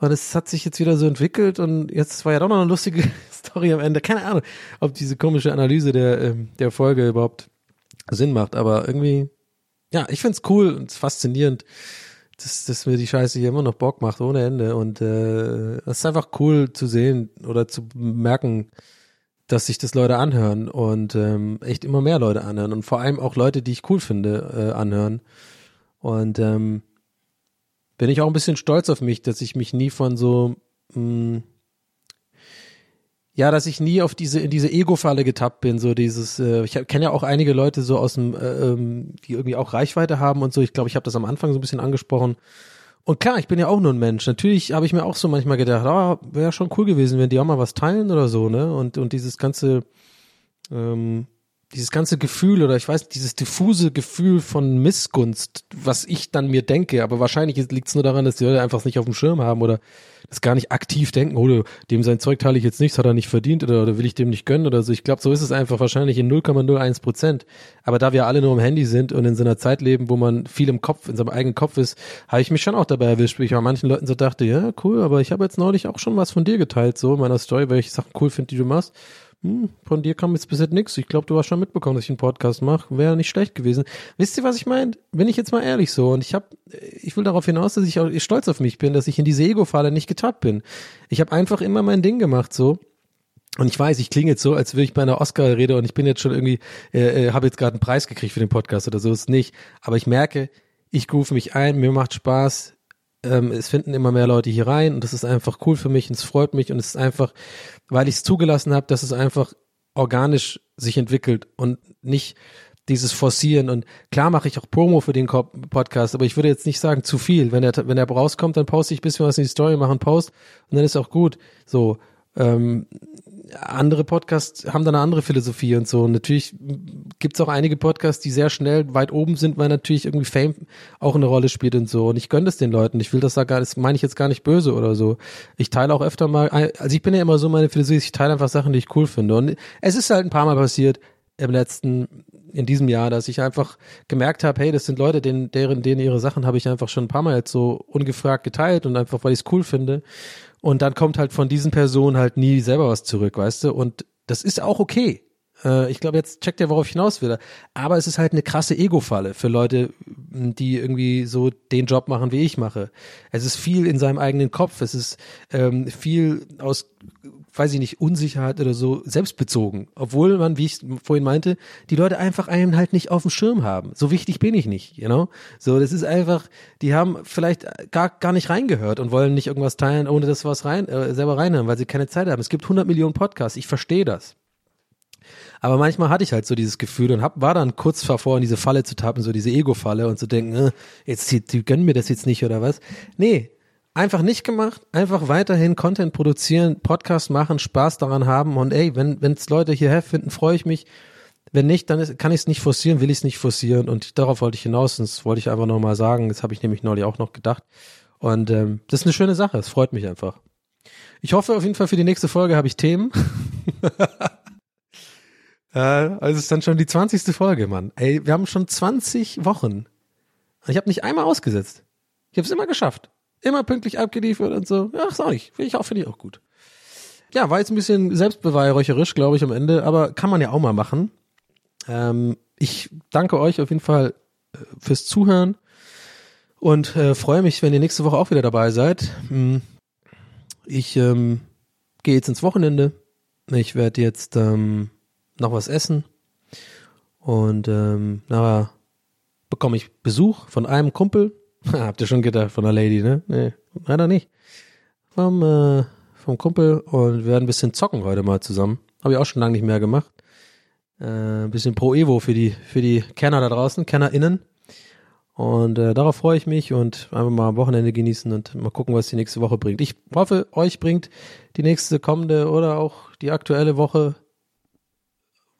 Und es hat sich jetzt wieder so entwickelt und jetzt war ja doch noch eine lustige Story am Ende. Keine Ahnung, ob diese komische Analyse der, ähm, der Folge überhaupt Sinn macht, aber irgendwie, ja, ich find's cool und faszinierend, dass, dass mir die Scheiße hier immer noch Bock macht, ohne Ende. Und äh, es ist einfach cool zu sehen oder zu merken, dass sich das Leute anhören und ähm, echt immer mehr Leute anhören und vor allem auch Leute, die ich cool finde, äh, anhören. Und ähm, bin ich auch ein bisschen stolz auf mich, dass ich mich nie von so mh, ja, dass ich nie auf diese in diese Ego-Falle getappt bin, so dieses. Äh, ich kenne ja auch einige Leute so aus dem, äh, ähm, die irgendwie auch Reichweite haben und so. Ich glaube, ich habe das am Anfang so ein bisschen angesprochen. Und klar, ich bin ja auch nur ein Mensch. Natürlich habe ich mir auch so manchmal gedacht, ah, wäre schon cool gewesen, wenn die auch mal was teilen oder so, ne? Und und dieses ganze ähm, dieses ganze Gefühl oder ich weiß, dieses diffuse Gefühl von Missgunst, was ich dann mir denke, aber wahrscheinlich liegt es nur daran, dass die Leute einfach nicht auf dem Schirm haben oder das gar nicht aktiv denken, oh, dem sein Zeug teile ich jetzt nichts, hat er nicht verdient oder, oder will ich dem nicht gönnen oder so. Ich glaube, so ist es einfach wahrscheinlich in 0,01 Prozent. Aber da wir alle nur am Handy sind und in so einer Zeit leben, wo man viel im Kopf, in seinem eigenen Kopf ist, habe ich mich schon auch dabei erwischt, wie ich bei manchen Leuten so dachte, ja, cool, aber ich habe jetzt neulich auch schon was von dir geteilt, so in meiner Story, weil ich Sachen cool finde, die du machst hm, von dir kam jetzt bis jetzt nichts. Ich glaube, du hast schon mitbekommen, dass ich einen Podcast mache. Wäre nicht schlecht gewesen. Wisst ihr, was ich meine? Bin ich jetzt mal ehrlich so. Und ich habe, ich will darauf hinaus, dass ich auch stolz auf mich bin, dass ich in diese Ego-Falle nicht getappt bin. Ich habe einfach immer mein Ding gemacht so. Und ich weiß, ich klinge jetzt so, als würde ich bei einer Oscar-Rede und ich bin jetzt schon irgendwie, äh, äh, habe jetzt gerade einen Preis gekriegt für den Podcast oder so, ist nicht. Aber ich merke, ich rufe mich ein, mir macht Spaß, ähm, es finden immer mehr Leute hier rein und das ist einfach cool für mich und es freut mich und es ist einfach, weil ich es zugelassen habe, dass es einfach organisch sich entwickelt und nicht dieses Forcieren und klar mache ich auch Promo für den Podcast, aber ich würde jetzt nicht sagen zu viel. Wenn er wenn er rauskommt, dann poste ich ein bisschen was in die Story, mache einen Post und dann ist auch gut. So ähm, andere Podcasts haben da eine andere Philosophie und so. Und natürlich gibt's auch einige Podcasts, die sehr schnell weit oben sind, weil natürlich irgendwie Fame auch eine Rolle spielt und so. Und ich gönne das den Leuten. Ich will das da gar, das meine ich jetzt gar nicht böse oder so. Ich teile auch öfter mal, also ich bin ja immer so meine Philosophie, ich teile einfach Sachen, die ich cool finde. Und es ist halt ein paar Mal passiert im letzten, in diesem Jahr, dass ich einfach gemerkt habe, hey, das sind Leute, denen, deren, denen ihre Sachen habe ich einfach schon ein paar Mal jetzt so ungefragt geteilt und einfach, weil ich es cool finde. Und dann kommt halt von diesen Personen halt nie selber was zurück, weißt du? Und das ist auch okay. Äh, ich glaube, jetzt checkt er, worauf ich hinaus will. Aber es ist halt eine krasse Ego-Falle für Leute, die irgendwie so den Job machen, wie ich mache. Es ist viel in seinem eigenen Kopf. Es ist ähm, viel aus weiß ich nicht, Unsicherheit oder so selbstbezogen. Obwohl man, wie ich vorhin meinte, die Leute einfach einen halt nicht auf dem Schirm haben. So wichtig bin ich nicht, you know? So, das ist einfach, die haben vielleicht gar, gar nicht reingehört und wollen nicht irgendwas teilen, ohne das was rein, äh, selber reinhören, weil sie keine Zeit haben. Es gibt 100 Millionen Podcasts, ich verstehe das. Aber manchmal hatte ich halt so dieses Gefühl und hab, war dann kurz davor, in diese Falle zu tappen, so diese Ego-Falle und zu denken, äh, jetzt, die, die gönnen mir das jetzt nicht oder was. Nee, einfach nicht gemacht, einfach weiterhin Content produzieren, Podcast machen, Spaß daran haben und ey, wenn es Leute hierher finden, freue ich mich. Wenn nicht, dann ist, kann ich es nicht forcieren, will ich es nicht forcieren und darauf wollte ich hinaus. Das wollte ich einfach nochmal sagen. Das habe ich nämlich neulich auch noch gedacht. Und ähm, das ist eine schöne Sache. Es freut mich einfach. Ich hoffe auf jeden Fall für die nächste Folge habe ich Themen. äh, also es ist dann schon die 20. Folge, Mann. Ey, wir haben schon 20 Wochen. Ich habe nicht einmal ausgesetzt. Ich habe es immer geschafft. Immer pünktlich abgeliefert und so. Ja, sag ich. Finde ich auch, finde ich auch gut. Ja, war jetzt ein bisschen selbstbeweihräucherisch, glaube ich, am Ende, aber kann man ja auch mal machen. Ähm, ich danke euch auf jeden Fall äh, fürs Zuhören und äh, freue mich, wenn ihr nächste Woche auch wieder dabei seid. Hm. Ich ähm, gehe jetzt ins Wochenende. Ich werde jetzt ähm, noch was essen und ähm, nachher bekomme ich Besuch von einem Kumpel. Habt ihr schon gedacht, von der Lady, ne? Nee, leider nicht. Vom, äh, vom Kumpel und wir werden ein bisschen zocken heute mal zusammen. Habe ich auch schon lange nicht mehr gemacht. Äh, ein bisschen Pro Evo für die, für die Kenner da draußen, KennerInnen. Und äh, darauf freue ich mich und einfach mal am Wochenende genießen und mal gucken, was die nächste Woche bringt. Ich hoffe, euch bringt die nächste kommende oder auch die aktuelle Woche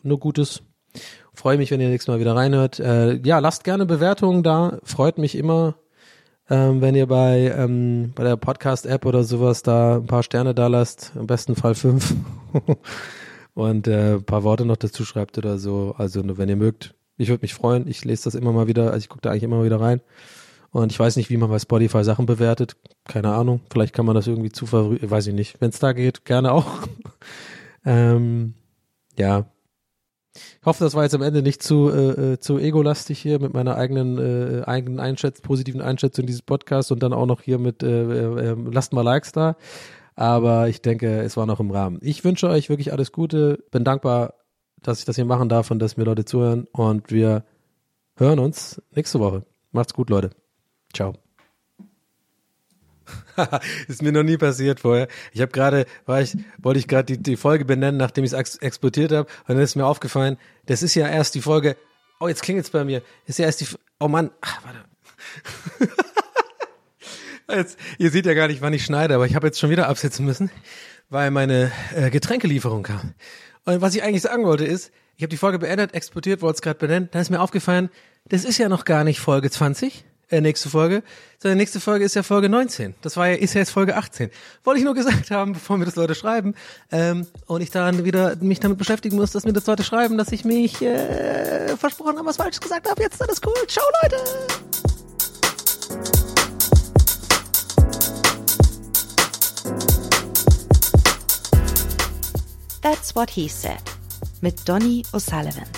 nur Gutes. Freue mich, wenn ihr nächstes Mal wieder reinhört. Äh, ja, lasst gerne Bewertungen da. Freut mich immer, ähm, wenn ihr bei, ähm, bei der Podcast-App oder sowas da ein paar Sterne da lasst. Im besten Fall fünf. und äh, ein paar Worte noch dazu schreibt oder so. Also wenn ihr mögt, ich würde mich freuen. Ich lese das immer mal wieder, also ich gucke da eigentlich immer mal wieder rein. Und ich weiß nicht, wie man bei Spotify Sachen bewertet. Keine Ahnung. Vielleicht kann man das irgendwie zu weiß ich nicht. Wenn es da geht, gerne auch. ähm, ja. Ich hoffe, das war jetzt am Ende nicht zu, äh, äh, zu egolastig hier mit meiner eigenen, äh, eigenen Einschätzung, positiven Einschätzung dieses Podcasts und dann auch noch hier mit äh, äh, äh, lasst mal Likes da. Aber ich denke, es war noch im Rahmen. Ich wünsche euch wirklich alles Gute. Bin dankbar dass ich das hier machen darf und dass mir Leute zuhören. Und wir hören uns nächste Woche. Macht's gut, Leute. Ciao. ist mir noch nie passiert vorher. Ich habe gerade, war ich, wollte ich gerade die, die Folge benennen, nachdem ich es exportiert habe, und dann ist mir aufgefallen, das ist ja erst die Folge. Oh, jetzt klingelt's bei mir. Ist ja erst die. Oh Mann, ach, warte. jetzt, ihr seht ja gar nicht, wann ich schneide, aber ich habe jetzt schon wieder absetzen müssen, weil meine äh, Getränkelieferung kam. Und was ich eigentlich sagen wollte ist, ich habe die Folge beendet, exportiert, wollte es gerade benennen, dann ist mir aufgefallen, das ist ja noch gar nicht Folge 20, äh, nächste Folge, sondern nächste Folge ist ja Folge 19. Das war ja, ist ja jetzt Folge 18. Wollte ich nur gesagt haben, bevor mir das Leute schreiben, ähm, und ich dann wieder mich damit beschäftigen muss, dass mir das Leute schreiben, dass ich mich äh, versprochen habe, was falsch gesagt habe. Jetzt ist alles cool. Ciao, Leute! That's What He Said mit Donny O'Sullivan.